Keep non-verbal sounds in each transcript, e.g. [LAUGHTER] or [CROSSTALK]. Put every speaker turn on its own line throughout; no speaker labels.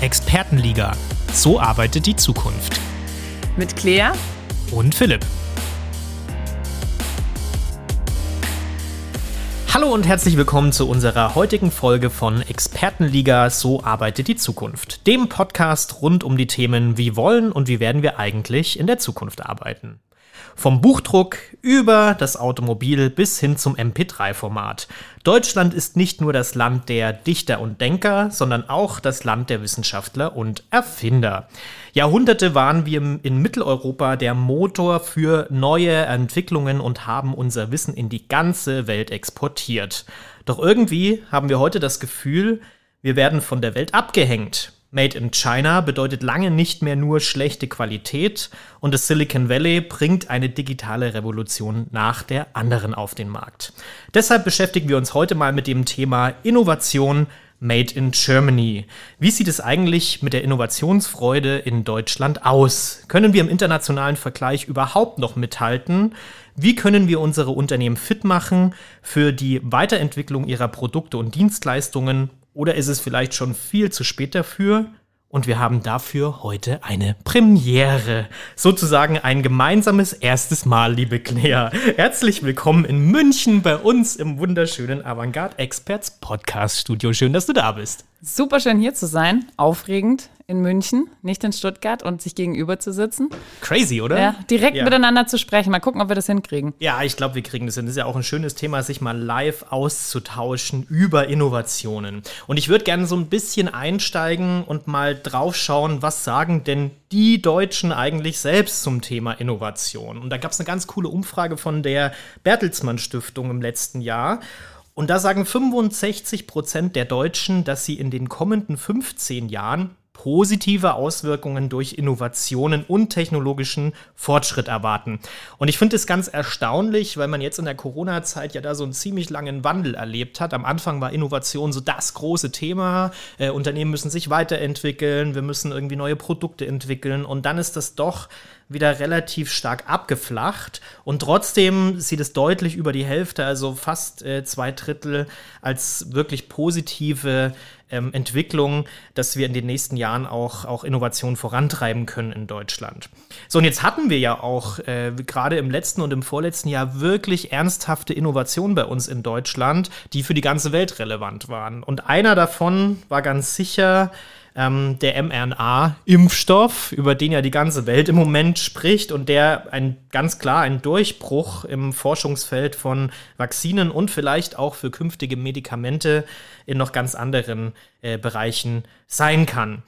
Expertenliga. So arbeitet die Zukunft.
Mit Claire
Und Philipp. Hallo und herzlich willkommen zu unserer heutigen Folge von Expertenliga So arbeitet die Zukunft. Dem Podcast rund um die Themen Wie wollen und wie werden wir eigentlich in der Zukunft arbeiten. Vom Buchdruck über das Automobil bis hin zum MP3-Format. Deutschland ist nicht nur das Land der Dichter und Denker, sondern auch das Land der Wissenschaftler und Erfinder. Jahrhunderte waren wir in Mitteleuropa der Motor für neue Entwicklungen und haben unser Wissen in die ganze Welt exportiert. Doch irgendwie haben wir heute das Gefühl, wir werden von der Welt abgehängt. Made in China bedeutet lange nicht mehr nur schlechte Qualität und das Silicon Valley bringt eine digitale Revolution nach der anderen auf den Markt. Deshalb beschäftigen wir uns heute mal mit dem Thema Innovation Made in Germany. Wie sieht es eigentlich mit der Innovationsfreude in Deutschland aus? Können wir im internationalen Vergleich überhaupt noch mithalten? Wie können wir unsere Unternehmen fit machen für die Weiterentwicklung ihrer Produkte und Dienstleistungen oder ist es vielleicht schon viel zu spät dafür? Und wir haben dafür heute eine Premiere. Sozusagen ein gemeinsames erstes Mal, liebe Claire. Herzlich willkommen in München bei uns im wunderschönen Avantgarde Experts Podcast Studio. Schön, dass du da bist.
Super schön hier zu sein. Aufregend in München, nicht in Stuttgart und sich gegenüber zu sitzen.
Crazy, oder?
Ja, direkt ja. miteinander zu sprechen. Mal gucken, ob wir das hinkriegen.
Ja, ich glaube, wir kriegen das hin. Das ist ja auch ein schönes Thema, sich mal live auszutauschen über Innovationen. Und ich würde gerne so ein bisschen einsteigen und mal drauf schauen, was sagen denn die Deutschen eigentlich selbst zum Thema Innovation? Und da gab es eine ganz coole Umfrage von der Bertelsmann Stiftung im letzten Jahr. Und da sagen 65 Prozent der Deutschen, dass sie in den kommenden 15 Jahren positive Auswirkungen durch Innovationen und technologischen Fortschritt erwarten. Und ich finde es ganz erstaunlich, weil man jetzt in der Corona-Zeit ja da so einen ziemlich langen Wandel erlebt hat. Am Anfang war Innovation so das große Thema. Äh, Unternehmen müssen sich weiterentwickeln, wir müssen irgendwie neue Produkte entwickeln. Und dann ist das doch wieder relativ stark abgeflacht und trotzdem sieht es deutlich über die Hälfte, also fast äh, zwei Drittel, als wirklich positive ähm, Entwicklung, dass wir in den nächsten Jahren auch, auch Innovation vorantreiben können in Deutschland. So, und jetzt hatten wir ja auch äh, gerade im letzten und im vorletzten Jahr wirklich ernsthafte Innovationen bei uns in Deutschland, die für die ganze Welt relevant waren. Und einer davon war ganz sicher ähm, der mRNA-Impfstoff, über den ja die ganze Welt im Moment spricht und der ein ganz klar ein Durchbruch im Forschungsfeld von Vakzinen und vielleicht auch für künftige Medikamente in noch ganz anderen äh, Bereichen sein kann.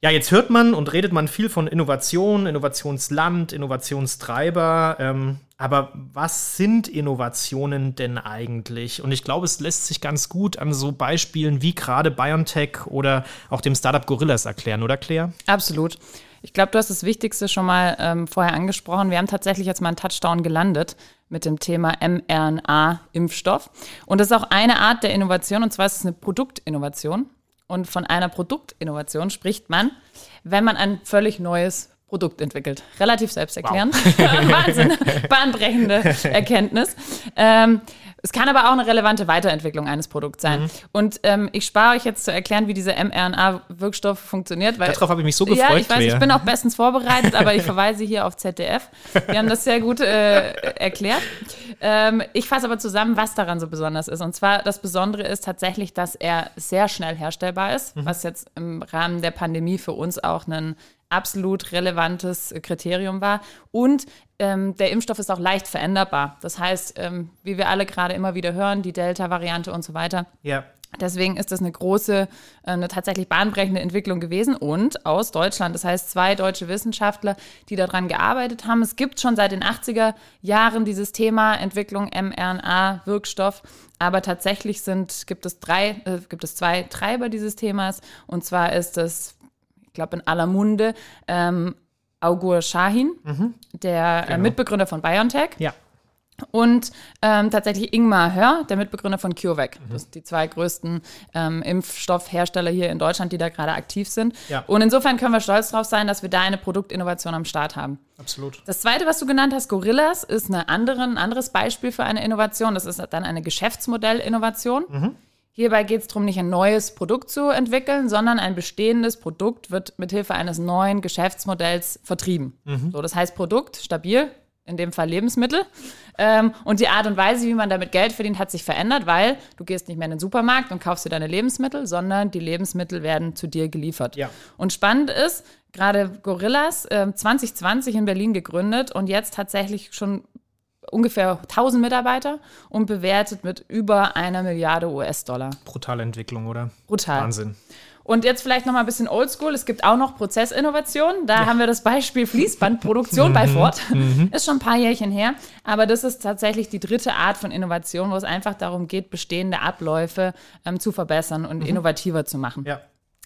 Ja, jetzt hört man und redet man viel von Innovation, Innovationsland, Innovationstreiber. Ähm, aber was sind Innovationen denn eigentlich? Und ich glaube, es lässt sich ganz gut an so Beispielen wie gerade BioNTech oder auch dem Startup Gorillas erklären, oder Claire?
Absolut. Ich glaube, du hast das Wichtigste schon mal ähm, vorher angesprochen. Wir haben tatsächlich jetzt mal einen Touchdown gelandet mit dem Thema mRNA-Impfstoff. Und das ist auch eine Art der Innovation, und zwar ist es eine Produktinnovation. Und von einer Produktinnovation spricht man, wenn man ein völlig neues Produkt entwickelt. Relativ selbsterklärend. Wow. [LAUGHS] Wahnsinn. Bahnbrechende [LAUGHS] Erkenntnis. Ähm, es kann aber auch eine relevante Weiterentwicklung eines Produkts sein. Mhm. Und ähm, ich spare euch jetzt zu erklären, wie dieser mRNA-Wirkstoff funktioniert.
Weil, Darauf habe ich mich so gefreut.
Ja, ich weiß, ich bin auch bestens vorbereitet, aber ich verweise hier auf ZDF. Die haben das sehr gut äh, erklärt. Ähm, ich fasse aber zusammen, was daran so besonders ist. Und zwar das Besondere ist tatsächlich, dass er sehr schnell herstellbar ist, mhm. was jetzt im Rahmen der Pandemie für uns auch ein absolut relevantes Kriterium war. Und ähm, der Impfstoff ist auch leicht veränderbar. Das heißt, ähm, wie wir alle gerade immer wieder hören, die Delta-Variante und so weiter. Ja. Deswegen ist das eine große, äh, eine tatsächlich bahnbrechende Entwicklung gewesen und aus Deutschland. Das heißt, zwei deutsche Wissenschaftler, die daran gearbeitet haben. Es gibt schon seit den 80er Jahren dieses Thema Entwicklung mRNA-Wirkstoff. Aber tatsächlich sind, gibt, es drei, äh, gibt es zwei Treiber dieses Themas. Und zwar ist das glaube in aller Munde, ähm, Augur Shahin, mhm. der äh, genau. Mitbegründer von BioNTech. Ja. Und ähm, tatsächlich Ingmar Hör, der Mitbegründer von CureVac. Mhm. Das sind die zwei größten ähm, Impfstoffhersteller hier in Deutschland, die da gerade aktiv sind. Ja. Und insofern können wir stolz darauf sein, dass wir da eine Produktinnovation am Start haben. Absolut. Das zweite, was du genannt hast, Gorillas, ist eine andere, ein anderes Beispiel für eine Innovation. Das ist dann eine Geschäftsmodellinnovation. Mhm. Hierbei geht es darum, nicht ein neues Produkt zu entwickeln, sondern ein bestehendes Produkt wird mithilfe eines neuen Geschäftsmodells vertrieben. Mhm. So, das heißt Produkt stabil, in dem Fall Lebensmittel. Ähm, und die Art und Weise, wie man damit Geld verdient, hat sich verändert, weil du gehst nicht mehr in den Supermarkt und kaufst dir deine Lebensmittel, sondern die Lebensmittel werden zu dir geliefert. Ja. Und spannend ist, gerade Gorillas äh, 2020 in Berlin gegründet und jetzt tatsächlich schon ungefähr 1000 Mitarbeiter und bewertet mit über einer Milliarde US-Dollar.
Brutale Entwicklung, oder?
Brutal.
Wahnsinn.
Und jetzt vielleicht noch mal ein bisschen oldschool. Es gibt auch noch Prozessinnovation. Da ja. haben wir das Beispiel Fließbandproduktion [LAUGHS] bei mhm. Ford. Mhm. Ist schon ein paar Jährchen her. Aber das ist tatsächlich die dritte Art von Innovation, wo es einfach darum geht, bestehende Abläufe ähm, zu verbessern und mhm. innovativer zu machen. Ja.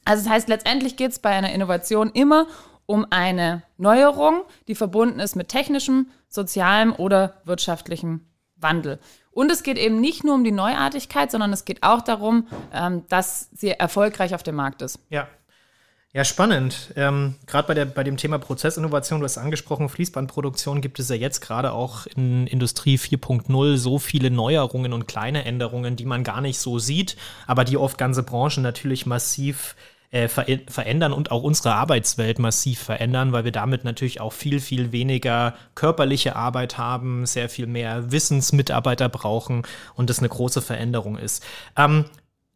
Also das heißt, letztendlich geht es bei einer Innovation immer um eine Neuerung, die verbunden ist mit technischem, sozialem oder wirtschaftlichem Wandel. Und es geht eben nicht nur um die Neuartigkeit, sondern es geht auch darum, ähm, dass sie erfolgreich auf dem Markt ist.
Ja. Ja, spannend. Ähm, gerade bei, bei dem Thema Prozessinnovation, du hast angesprochen, Fließbandproduktion gibt es ja jetzt gerade auch in Industrie 4.0 so viele Neuerungen und kleine Änderungen, die man gar nicht so sieht, aber die oft ganze Branchen natürlich massiv äh, ver verändern und auch unsere Arbeitswelt massiv verändern, weil wir damit natürlich auch viel, viel weniger körperliche Arbeit haben, sehr viel mehr Wissensmitarbeiter brauchen und das eine große Veränderung ist. Ähm,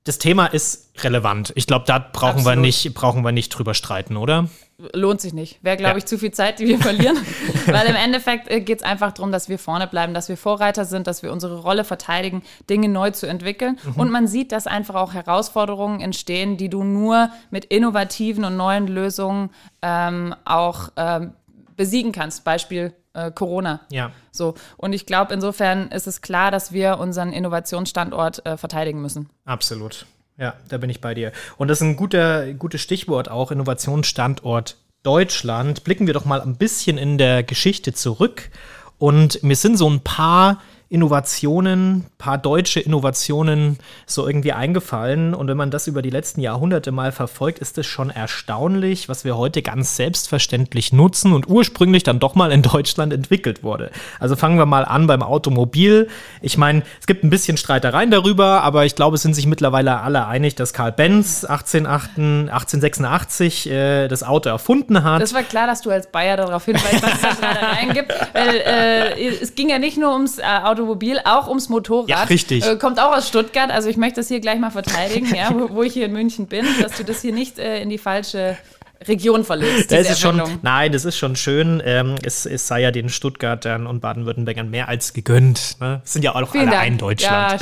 das Thema ist relevant. Ich glaube, da brauchen wir nicht, brauchen wir nicht drüber streiten, oder?
Lohnt sich nicht. Wäre, glaube ja. ich, zu viel Zeit, die wir verlieren. [LAUGHS] Weil im Endeffekt äh, geht es einfach darum, dass wir vorne bleiben, dass wir Vorreiter sind, dass wir unsere Rolle verteidigen, Dinge neu zu entwickeln. Mhm. Und man sieht, dass einfach auch Herausforderungen entstehen, die du nur mit innovativen und neuen Lösungen ähm, auch ähm, besiegen kannst. Beispiel äh, Corona.
Ja.
So. Und ich glaube, insofern ist es klar, dass wir unseren Innovationsstandort äh, verteidigen müssen.
Absolut. Ja, da bin ich bei dir. Und das ist ein guter, gutes Stichwort auch, Innovationsstandort Deutschland. Blicken wir doch mal ein bisschen in der Geschichte zurück. Und mir sind so ein paar Innovationen, paar deutsche Innovationen so irgendwie eingefallen. Und wenn man das über die letzten Jahrhunderte mal verfolgt, ist es schon erstaunlich, was wir heute ganz selbstverständlich nutzen und ursprünglich dann doch mal in Deutschland entwickelt wurde. Also fangen wir mal an beim Automobil. Ich meine, es gibt ein bisschen Streitereien darüber, aber ich glaube, es sind sich mittlerweile alle einig, dass Karl Benz 1886 äh, das Auto erfunden hat.
Das war klar, dass du als Bayer darauf hinweist, was es da Streitereien gibt. Äh, es ging ja nicht nur ums äh, Auto Automobil, auch ums Motorrad. Ja,
richtig.
Äh, kommt auch aus Stuttgart, also ich möchte das hier gleich mal verteidigen, ja, wo, wo, ich hier in München bin, dass du das hier nicht äh, in die falsche Region verlegst.
Das ist schon, nein, das ist schon schön. Ähm, es, es, sei ja den Stuttgartern und Baden-Württembergern mehr als gegönnt. Ne? Sind ja auch Vielen alle Dank. ein Deutschland.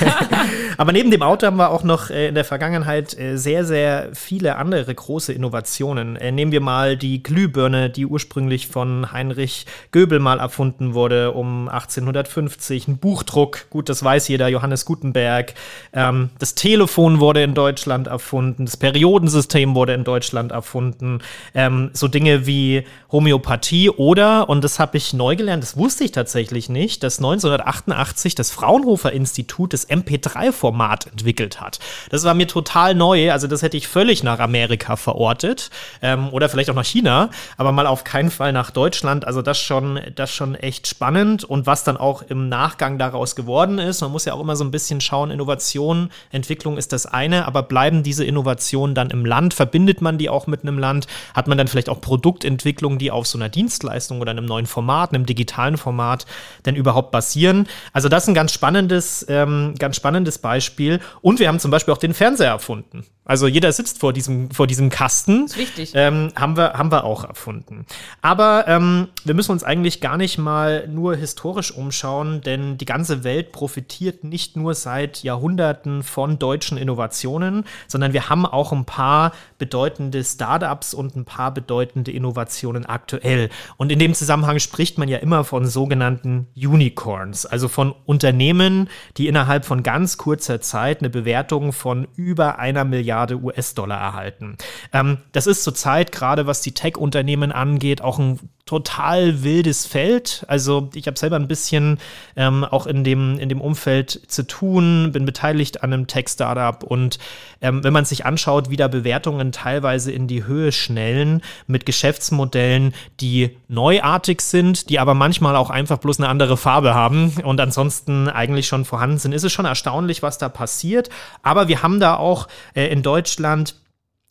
Ja. [LAUGHS] Aber neben dem Auto haben wir auch noch äh, in der Vergangenheit äh, sehr, sehr viele andere große Innovationen. Äh, nehmen wir mal die Glühbirne, die ursprünglich von Heinrich Göbel mal erfunden wurde, um 1850. Ein Buchdruck, gut, das weiß jeder, Johannes Gutenberg. Ähm, das Telefon wurde in Deutschland erfunden. Das Periodensystem wurde in Deutschland erfunden erfunden. Ähm, so Dinge wie Homöopathie oder, und das habe ich neu gelernt, das wusste ich tatsächlich nicht, dass 1988 das Fraunhofer Institut das MP3-Format entwickelt hat. Das war mir total neu, also das hätte ich völlig nach Amerika verortet ähm, oder vielleicht auch nach China, aber mal auf keinen Fall nach Deutschland. Also das schon, das schon echt spannend und was dann auch im Nachgang daraus geworden ist. Man muss ja auch immer so ein bisschen schauen, Innovation, Entwicklung ist das eine, aber bleiben diese Innovationen dann im Land? Verbindet man die auch mit einem Land? Hat man dann vielleicht auch Produktentwicklungen, die auf so einer Dienstleistung oder einem neuen Format, einem digitalen Format denn überhaupt basieren? Also das ist ein ganz spannendes, ähm, ganz spannendes Beispiel. Und wir haben zum Beispiel auch den Fernseher erfunden. Also jeder sitzt vor diesem, vor diesem Kasten.
Das ist wichtig.
Ähm, haben, wir, haben wir auch erfunden. Aber ähm, wir müssen uns eigentlich gar nicht mal nur historisch umschauen, denn die ganze Welt profitiert nicht nur seit Jahrhunderten von deutschen Innovationen, sondern wir haben auch ein paar bedeutende Startups und ein paar bedeutende Innovationen aktuell. Und in dem Zusammenhang spricht man ja immer von sogenannten Unicorns, also von Unternehmen, die innerhalb von ganz kurzer Zeit eine Bewertung von über einer Milliarde Milliarde US-Dollar erhalten. Ähm, das ist zurzeit gerade, was die Tech-Unternehmen angeht, auch ein total wildes Feld. Also ich habe selber ein bisschen ähm, auch in dem, in dem Umfeld zu tun, bin beteiligt an einem Tech-Startup und ähm, wenn man sich anschaut, wie da Bewertungen teilweise in die Höhe schnellen mit Geschäftsmodellen, die neuartig sind, die aber manchmal auch einfach bloß eine andere Farbe haben und ansonsten eigentlich schon vorhanden sind, ist es schon erstaunlich, was da passiert. Aber wir haben da auch äh, in Deutschland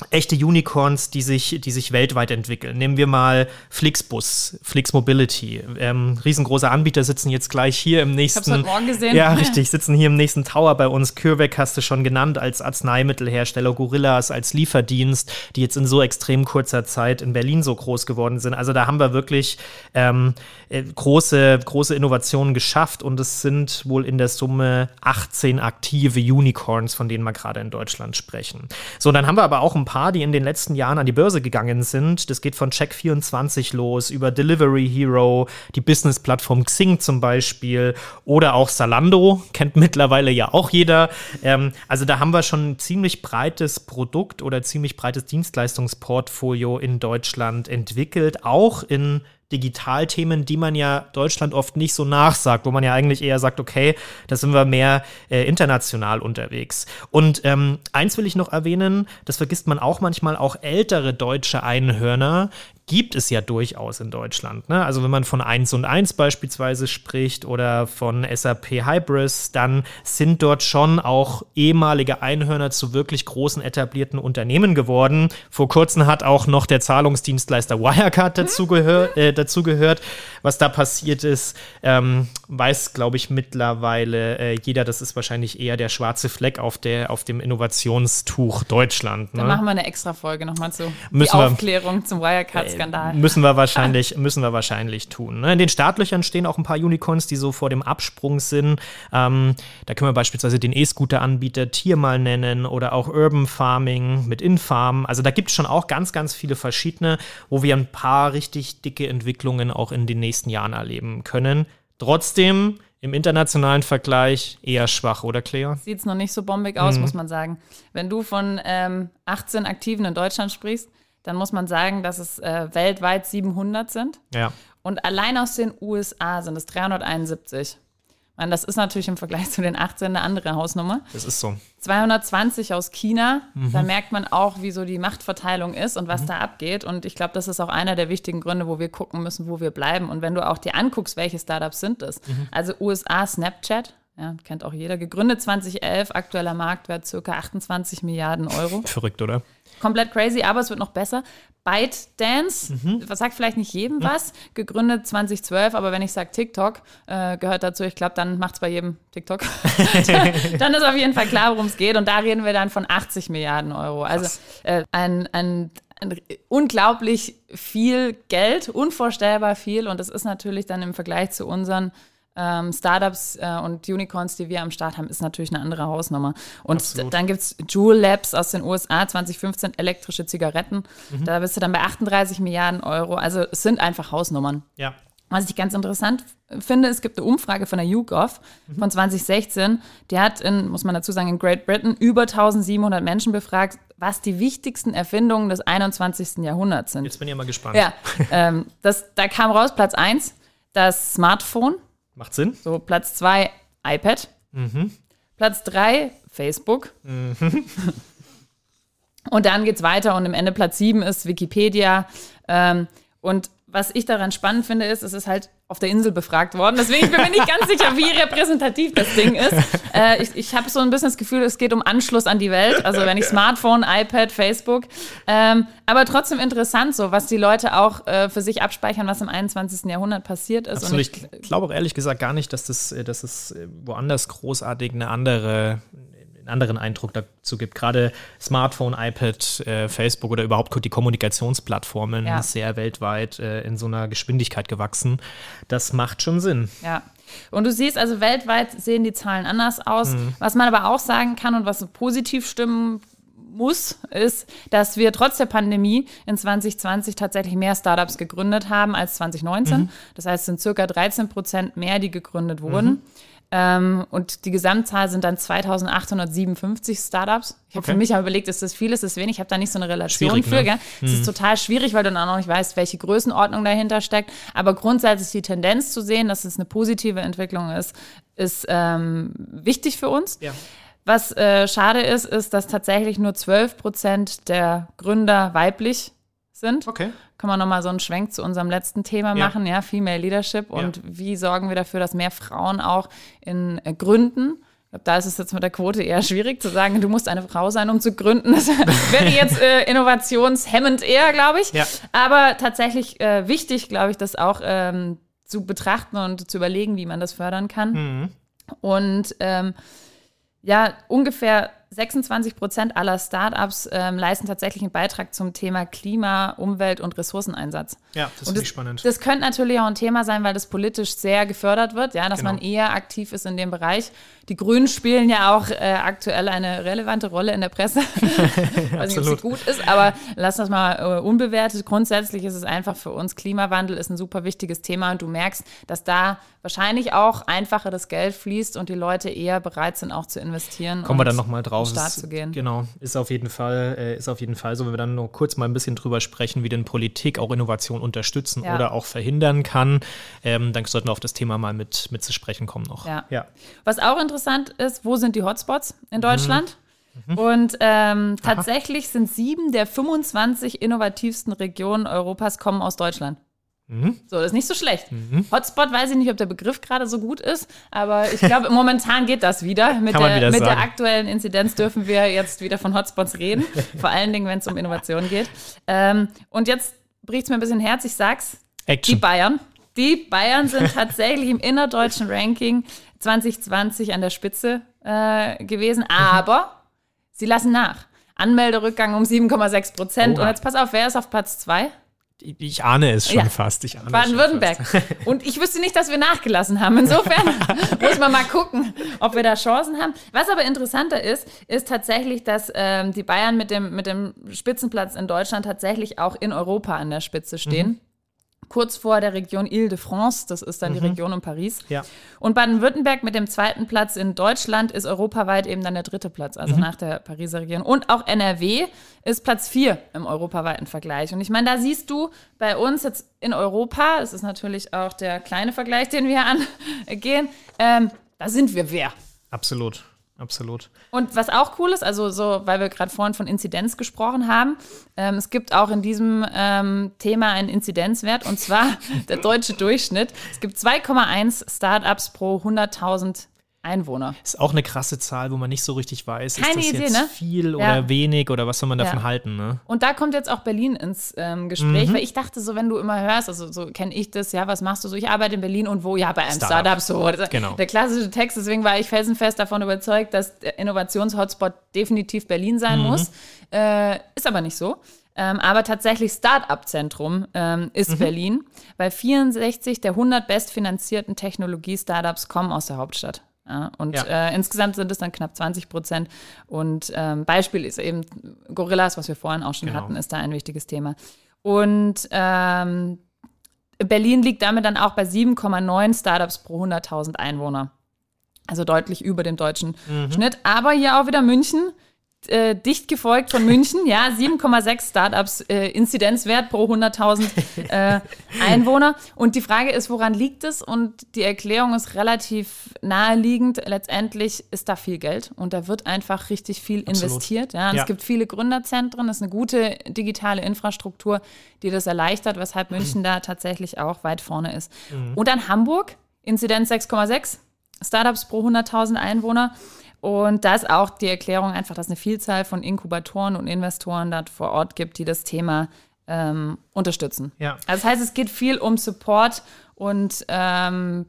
echte Unicorns, die sich, die sich weltweit entwickeln. Nehmen wir mal Flixbus, Flix Mobility. Ähm, riesengroße Anbieter sitzen jetzt gleich hier im nächsten. Ich
hab's heute Morgen gesehen.
Ja, [LAUGHS] richtig, sitzen hier im nächsten Tower bei uns. CureVac hast du schon genannt als Arzneimittelhersteller, Gorillas als Lieferdienst, die jetzt in so extrem kurzer Zeit in Berlin so groß geworden sind. Also da haben wir wirklich ähm, äh, große, große Innovationen geschafft und es sind wohl in der Summe 18 aktive Unicorns, von denen wir gerade in Deutschland sprechen. So, dann haben wir aber auch ein ein paar, die in den letzten Jahren an die Börse gegangen sind. Das geht von Check24 los, über Delivery Hero, die Business-Plattform Xing zum Beispiel oder auch Salando, kennt [LAUGHS] mittlerweile ja auch jeder. Ähm, also da haben wir schon ein ziemlich breites Produkt oder ziemlich breites Dienstleistungsportfolio in Deutschland entwickelt, auch in Digitalthemen, die man ja Deutschland oft nicht so nachsagt, wo man ja eigentlich eher sagt, okay, da sind wir mehr äh, international unterwegs. Und ähm, eins will ich noch erwähnen, das vergisst man auch manchmal, auch ältere deutsche Einhörner, gibt es ja durchaus in Deutschland. Ne? Also wenn man von 1 und 1 beispielsweise spricht oder von SAP Hybris, dann sind dort schon auch ehemalige Einhörner zu wirklich großen etablierten Unternehmen geworden. Vor kurzem hat auch noch der Zahlungsdienstleister Wirecard dazu, gehör, äh, dazu gehört. Was da passiert ist, ähm, weiß, glaube ich, mittlerweile äh, jeder. Das ist wahrscheinlich eher der schwarze Fleck auf, der, auf dem Innovationstuch Deutschland.
Ne? Da machen wir eine extra Folge nochmal zu. Müssen die Aufklärung wir, zum Wirecard Skandal.
Müssen wir wahrscheinlich, müssen wir wahrscheinlich tun. Ne? In den Startlöchern stehen auch ein paar Unicorns, die so vor dem Absprung sind. Ähm, da können wir beispielsweise den E-Scooter-Anbieter Tier mal nennen oder auch Urban Farming mit Infarm. Also da gibt es schon auch ganz, ganz viele verschiedene, wo wir ein paar richtig dicke Entwicklungen auch in den nächsten Jahren erleben können. Trotzdem im internationalen Vergleich eher schwach, oder Claire?
Sieht es noch nicht so bombig aus, mhm. muss man sagen. Wenn du von ähm, 18 Aktiven in Deutschland sprichst, dann muss man sagen, dass es äh, weltweit 700 sind.
Ja.
Und allein aus den USA sind es 371. Ich meine, das ist natürlich im Vergleich [LAUGHS] zu den 18 eine andere Hausnummer.
Das ist so.
220 aus China. Mhm. Da merkt man auch, wie so die Machtverteilung ist und was mhm. da abgeht. Und ich glaube, das ist auch einer der wichtigen Gründe, wo wir gucken müssen, wo wir bleiben. Und wenn du auch dir anguckst, welche Startups sind das? Mhm. Also USA Snapchat, ja, kennt auch jeder. Gegründet 2011, aktueller Marktwert circa 28 Milliarden Euro.
Verrückt, oder?
Komplett crazy, aber es wird noch besser. ByteDance, mhm. was sagt vielleicht nicht jedem mhm. was, gegründet 2012, aber wenn ich sage TikTok, äh, gehört dazu, ich glaube, dann macht es bei jedem TikTok. [LAUGHS] [LAUGHS] dann ist auf jeden Fall klar, worum es geht und da reden wir dann von 80 Milliarden Euro. Also äh, ein, ein, ein unglaublich viel Geld, unvorstellbar viel und das ist natürlich dann im Vergleich zu unseren ähm, Startups äh, und Unicorns, die wir am Start haben, ist natürlich eine andere Hausnummer. Und Absolut. dann gibt es Jewel Labs aus den USA, 2015 elektrische Zigaretten. Mhm. Da bist du dann bei 38 Milliarden Euro. Also es sind einfach Hausnummern.
Ja.
Was ich ganz interessant finde, es gibt eine Umfrage von der YouGov mhm. von 2016. Die hat in, muss man dazu sagen, in Great Britain über 1700 Menschen befragt, was die wichtigsten Erfindungen des 21. Jahrhunderts sind.
Jetzt bin ich mal gespannt.
Ja, ähm, das, da kam raus Platz 1, das Smartphone.
Macht Sinn.
So, Platz zwei iPad. Mhm. Platz drei Facebook. Mhm. [LAUGHS] Und dann geht es weiter und im Ende Platz sieben ist Wikipedia. Ähm, und was ich daran spannend finde, ist, es ist halt auf der Insel befragt worden. Deswegen bin ich mir nicht ganz sicher, wie repräsentativ das Ding ist. Äh, ich ich habe so ein bisschen das Gefühl, es geht um Anschluss an die Welt. Also wenn ich Smartphone, iPad, Facebook. Ähm, aber trotzdem interessant so, was die Leute auch äh, für sich abspeichern, was im 21. Jahrhundert passiert ist.
Absolut. Ich, ich glaube auch ehrlich gesagt gar nicht, dass das, dass es woanders großartig eine andere einen anderen Eindruck dazu gibt. Gerade Smartphone, iPad, äh, Facebook oder überhaupt die Kommunikationsplattformen ja. sehr weltweit äh, in so einer Geschwindigkeit gewachsen. Das macht schon Sinn.
Ja. Und du siehst also weltweit sehen die Zahlen anders aus. Mhm. Was man aber auch sagen kann und was positiv stimmen muss, ist, dass wir trotz der Pandemie in 2020 tatsächlich mehr Startups gegründet haben als 2019. Mhm. Das heißt, es sind circa 13 Prozent mehr, die gegründet wurden. Mhm. Ähm, und die Gesamtzahl sind dann 2857 Startups. Ich habe okay. für mich überlegt, ist das viel, ist das wenig? Ich habe da nicht so eine Relation schwierig, für. Ne? Es mhm. ist total schwierig, weil du dann auch noch nicht weißt, welche Größenordnung dahinter steckt. Aber grundsätzlich die Tendenz zu sehen, dass es eine positive Entwicklung ist, ist ähm, wichtig für uns. Ja. Was äh, schade ist, ist, dass tatsächlich nur 12 Prozent der Gründer weiblich sind. Okay. Kann man nochmal so einen Schwenk zu unserem letzten Thema ja. machen, ja, Female Leadership und ja. wie sorgen wir dafür, dass mehr Frauen auch in äh, Gründen ich glaube, da ist es jetzt mit der Quote eher schwierig zu sagen, du musst eine Frau sein, um zu gründen. Das [LAUGHS] wäre jetzt äh, innovationshemmend eher, glaube ich. Ja. Aber tatsächlich äh, wichtig, glaube ich, das auch ähm, zu betrachten und zu überlegen, wie man das fördern kann. Mhm. Und ähm, ja, ungefähr 26 Prozent aller Startups ähm, leisten tatsächlich einen Beitrag zum Thema Klima, Umwelt und Ressourceneinsatz.
Ja, das ist spannend.
Das könnte natürlich auch ein Thema sein, weil das politisch sehr gefördert wird, ja, dass genau. man eher aktiv ist in dem Bereich. Die Grünen spielen ja auch äh, aktuell eine relevante Rolle in der Presse. [LAUGHS] Weiß nicht, ob sie [LAUGHS] gut ist, aber lass das mal äh, unbewertet. Grundsätzlich ist es einfach für uns, Klimawandel ist ein super wichtiges Thema und du merkst, dass da wahrscheinlich auch einfacher das Geld fließt und die Leute eher bereit sind, auch zu investieren.
Kommen wir dann nochmal drauf.
Start zu gehen.
Genau, ist auf jeden Fall, äh, ist auf jeden Fall so, wenn wir dann nur kurz mal ein bisschen drüber sprechen, wie denn Politik auch Innovation unterstützen ja. oder auch verhindern kann, ähm, dann sollten wir auf das Thema mal mit, mit zu sprechen kommen noch.
Ja. ja. Was auch interessant ist, wo sind die Hotspots in Deutschland? Mhm. Und ähm, tatsächlich sind sieben der 25 innovativsten Regionen Europas kommen aus Deutschland. Mhm. So, das ist nicht so schlecht. Mhm. Hotspot weiß ich nicht, ob der Begriff gerade so gut ist, aber ich glaube, momentan geht das wieder. Mit, der, wieder mit der, aktuellen Inzidenz dürfen wir jetzt wieder von Hotspots reden, [LAUGHS] vor allen Dingen, wenn es um Innovation geht. Ähm, und jetzt bricht es mir ein bisschen Herz, ich sag's. Action. Die Bayern. Die Bayern sind tatsächlich im innerdeutschen Ranking 2020 an der Spitze äh, gewesen, aber sie lassen nach. Anmelderückgang um 7,6 Prozent. Und jetzt pass auf, wer ist auf Platz 2?
Ich ahne es schon ja. fast.
Baden-Württemberg. [LAUGHS] Und ich wüsste nicht, dass wir nachgelassen haben. Insofern [LAUGHS] muss man mal gucken, ob wir da Chancen haben. Was aber interessanter ist, ist tatsächlich, dass ähm, die Bayern mit dem, mit dem Spitzenplatz in Deutschland tatsächlich auch in Europa an der Spitze stehen. Mhm kurz vor der Region Ile-de-France, das ist dann mhm. die Region um Paris. Ja. Und Baden-Württemberg mit dem zweiten Platz in Deutschland ist europaweit eben dann der dritte Platz, also mhm. nach der Pariser Region. Und auch NRW ist Platz vier im europaweiten Vergleich. Und ich meine, da siehst du bei uns jetzt in Europa, das ist natürlich auch der kleine Vergleich, den wir angehen, ähm, da sind wir wer.
Absolut absolut.
Und was auch cool ist, also so, weil wir gerade vorhin von Inzidenz gesprochen haben, ähm, es gibt auch in diesem ähm, Thema einen Inzidenzwert und zwar [LAUGHS] der deutsche Durchschnitt. Es gibt 2,1 Startups pro 100.000 Einwohner.
Ist auch eine krasse Zahl, wo man nicht so richtig weiß, Keine ist das Idee, jetzt ne? viel ja. oder wenig oder was soll man davon ja. halten. Ne?
Und da kommt jetzt auch Berlin ins ähm, Gespräch, mhm. weil ich dachte so, wenn du immer hörst, also so kenne ich das, ja, was machst du so? Ich arbeite in Berlin und wo? Ja, bei einem Startup, Startup so. Genau. Der klassische Text, deswegen war ich felsenfest davon überzeugt, dass der Innovationshotspot definitiv Berlin sein mhm. muss. Äh, ist aber nicht so. Ähm, aber tatsächlich Start-up-Zentrum ähm, ist mhm. Berlin, weil 64 der 100 bestfinanzierten Technologie-Startups kommen aus der Hauptstadt. Ja, und ja. Äh, insgesamt sind es dann knapp 20 Prozent. Und ähm, Beispiel ist eben Gorillas, was wir vorhin auch schon genau. hatten, ist da ein wichtiges Thema. Und ähm, Berlin liegt damit dann auch bei 7,9 Startups pro 100.000 Einwohner. Also deutlich über dem deutschen mhm. Schnitt. Aber hier auch wieder München äh, dicht gefolgt von München, ja, 7,6 Startups äh, Inzidenzwert pro 100.000 äh, [LAUGHS] Einwohner. Und die Frage ist, woran liegt es? Und die Erklärung ist relativ naheliegend. Letztendlich ist da viel Geld und da wird einfach richtig viel Absolut. investiert. Ja. ja. Es gibt viele Gründerzentren, es ist eine gute digitale Infrastruktur, die das erleichtert, weshalb München da tatsächlich auch weit vorne ist. Mhm. Und dann Hamburg, Inzidenz 6,6 Startups pro 100.000 Einwohner. Und da ist auch die Erklärung einfach, dass es eine Vielzahl von Inkubatoren und Investoren dort vor Ort gibt, die das Thema ähm, unterstützen. Ja. Also das heißt, es geht viel um Support und ähm,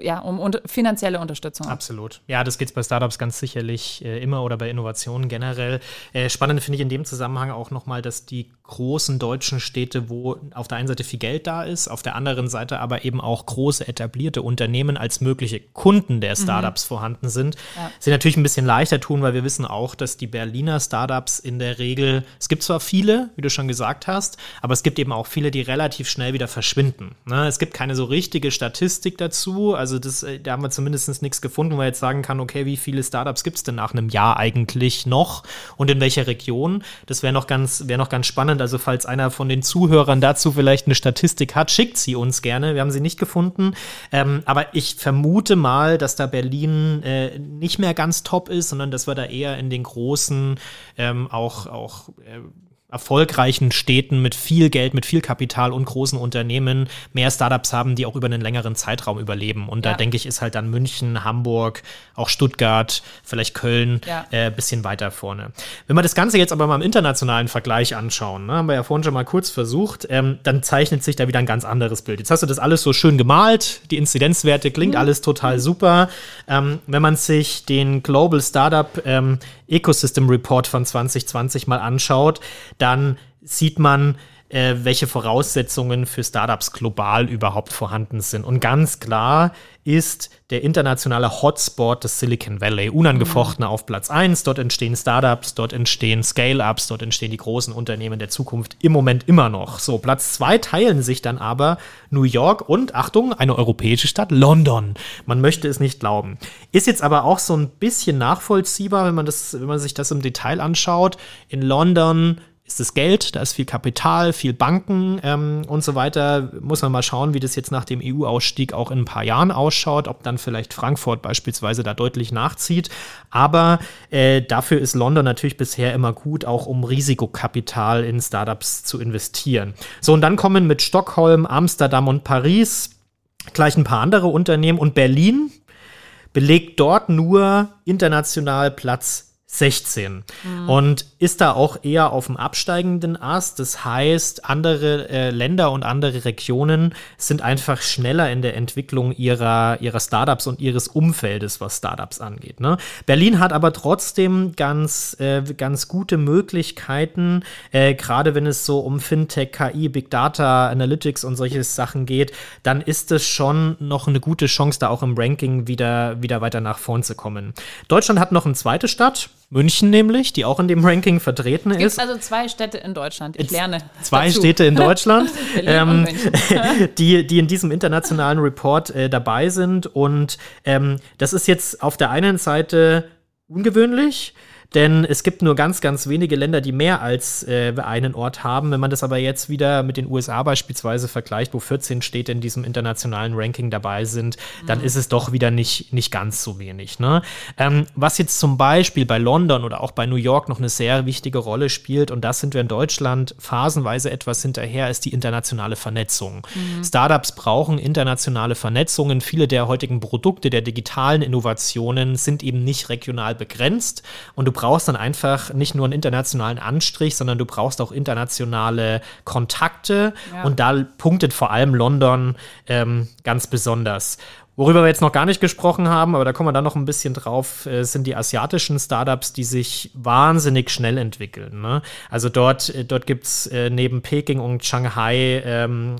ja, um un finanzielle Unterstützung.
Absolut. Ja, das geht es bei Startups ganz sicherlich äh, immer oder bei Innovationen generell. Äh, spannend finde ich in dem Zusammenhang auch nochmal, dass die großen deutschen Städte, wo auf der einen Seite viel Geld da ist, auf der anderen Seite aber eben auch große etablierte Unternehmen als mögliche Kunden der mhm. Startups mhm. vorhanden sind, ja. sie natürlich ein bisschen leichter tun, weil wir wissen auch, dass die Berliner Startups in der Regel, es gibt zwar viele, wie du schon gesagt hast, aber es gibt eben auch viele, die relativ schnell wieder verschwinden. Ne? Es gibt keine so richtige Statistik dazu. Also Also das, äh, da haben wir zumindest nichts gefunden, wo man jetzt sagen kann, okay, wie viele Startups gibt es denn nach einem Jahr eigentlich noch und in welcher Region? Das wäre noch ganz, wäre noch ganz spannend. Also falls einer von den Zuhörern dazu vielleicht eine Statistik hat, schickt sie uns gerne. Wir haben sie nicht gefunden. Ähm, aber ich vermute mal, dass da Berlin äh, nicht mehr ganz top ist, sondern dass wir da eher in den großen ähm, auch, auch äh, erfolgreichen Städten mit viel Geld, mit viel Kapital und großen Unternehmen mehr Startups haben, die auch über einen längeren Zeitraum überleben. Und ja. da denke ich, ist halt dann München, Hamburg, auch Stuttgart, vielleicht Köln ja. äh, bisschen weiter vorne. Wenn wir das Ganze jetzt aber mal im internationalen Vergleich anschauen, ne, haben wir ja vorhin schon mal kurz versucht, ähm, dann zeichnet sich da wieder ein ganz anderes Bild. Jetzt hast du das alles so schön gemalt, die Inzidenzwerte klingt mhm. alles total mhm. super. Ähm, wenn man sich den Global Startup ähm, Ecosystem Report von 2020 mal anschaut, dann sieht man, äh, welche Voraussetzungen für Startups global überhaupt vorhanden sind. Und ganz klar ist der internationale Hotspot des Silicon Valley unangefochten mhm. auf Platz 1. Dort entstehen Startups, dort entstehen Scale-Ups, dort entstehen die großen Unternehmen der Zukunft im Moment immer noch. So, Platz 2 teilen sich dann aber New York und, Achtung, eine europäische Stadt, London. Man möchte es nicht glauben. Ist jetzt aber auch so ein bisschen nachvollziehbar, wenn man, das, wenn man sich das im Detail anschaut. In London ist es Geld, da ist viel Kapital, viel Banken ähm, und so weiter. Muss man mal schauen, wie das jetzt nach dem EU-Ausstieg auch in ein paar Jahren ausschaut, ob dann vielleicht Frankfurt beispielsweise da deutlich nachzieht. Aber äh, dafür ist London natürlich bisher immer gut, auch um Risikokapital in Startups zu investieren. So, und dann kommen mit Stockholm, Amsterdam und Paris gleich ein paar andere Unternehmen und Berlin belegt dort nur international Platz 16 mhm. und ist da auch eher auf dem absteigenden Ast. Das heißt, andere äh, Länder und andere Regionen sind einfach schneller in der Entwicklung ihrer, ihrer Startups und ihres Umfeldes, was Startups angeht. Ne? Berlin hat aber trotzdem ganz, äh, ganz gute Möglichkeiten, äh, gerade wenn es so um Fintech, KI, Big Data, Analytics und solche Sachen geht, dann ist es schon noch eine gute Chance, da auch im Ranking wieder, wieder weiter nach vorn zu kommen. Deutschland hat noch eine zweite Stadt, München nämlich, die auch in dem Ranking vertreten
es
ist.
gibt also zwei Städte in Deutschland. Ich lerne.
Zwei dazu. Städte in Deutschland, [LAUGHS] ähm, [LAUGHS] die, die in diesem internationalen Report äh, dabei sind. Und ähm, das ist jetzt auf der einen Seite ungewöhnlich. Denn es gibt nur ganz, ganz wenige Länder, die mehr als äh, einen Ort haben. Wenn man das aber jetzt wieder mit den USA beispielsweise vergleicht, wo 14 Städte in diesem internationalen Ranking dabei sind, dann mhm. ist es doch wieder nicht, nicht ganz so wenig. Ne? Ähm, was jetzt zum Beispiel bei London oder auch bei New York noch eine sehr wichtige Rolle spielt, und das sind wir in Deutschland phasenweise etwas hinterher, ist die internationale Vernetzung. Mhm. Startups brauchen internationale Vernetzungen. Viele der heutigen Produkte, der digitalen Innovationen sind eben nicht regional begrenzt. Und du brauchst dann einfach nicht nur einen internationalen Anstrich, sondern du brauchst auch internationale Kontakte. Ja. Und da punktet vor allem London ähm, ganz besonders. Worüber wir jetzt noch gar nicht gesprochen haben, aber da kommen wir dann noch ein bisschen drauf, äh, sind die asiatischen Startups, die sich wahnsinnig schnell entwickeln. Ne? Also dort, äh, dort gibt es äh, neben Peking und Shanghai ähm,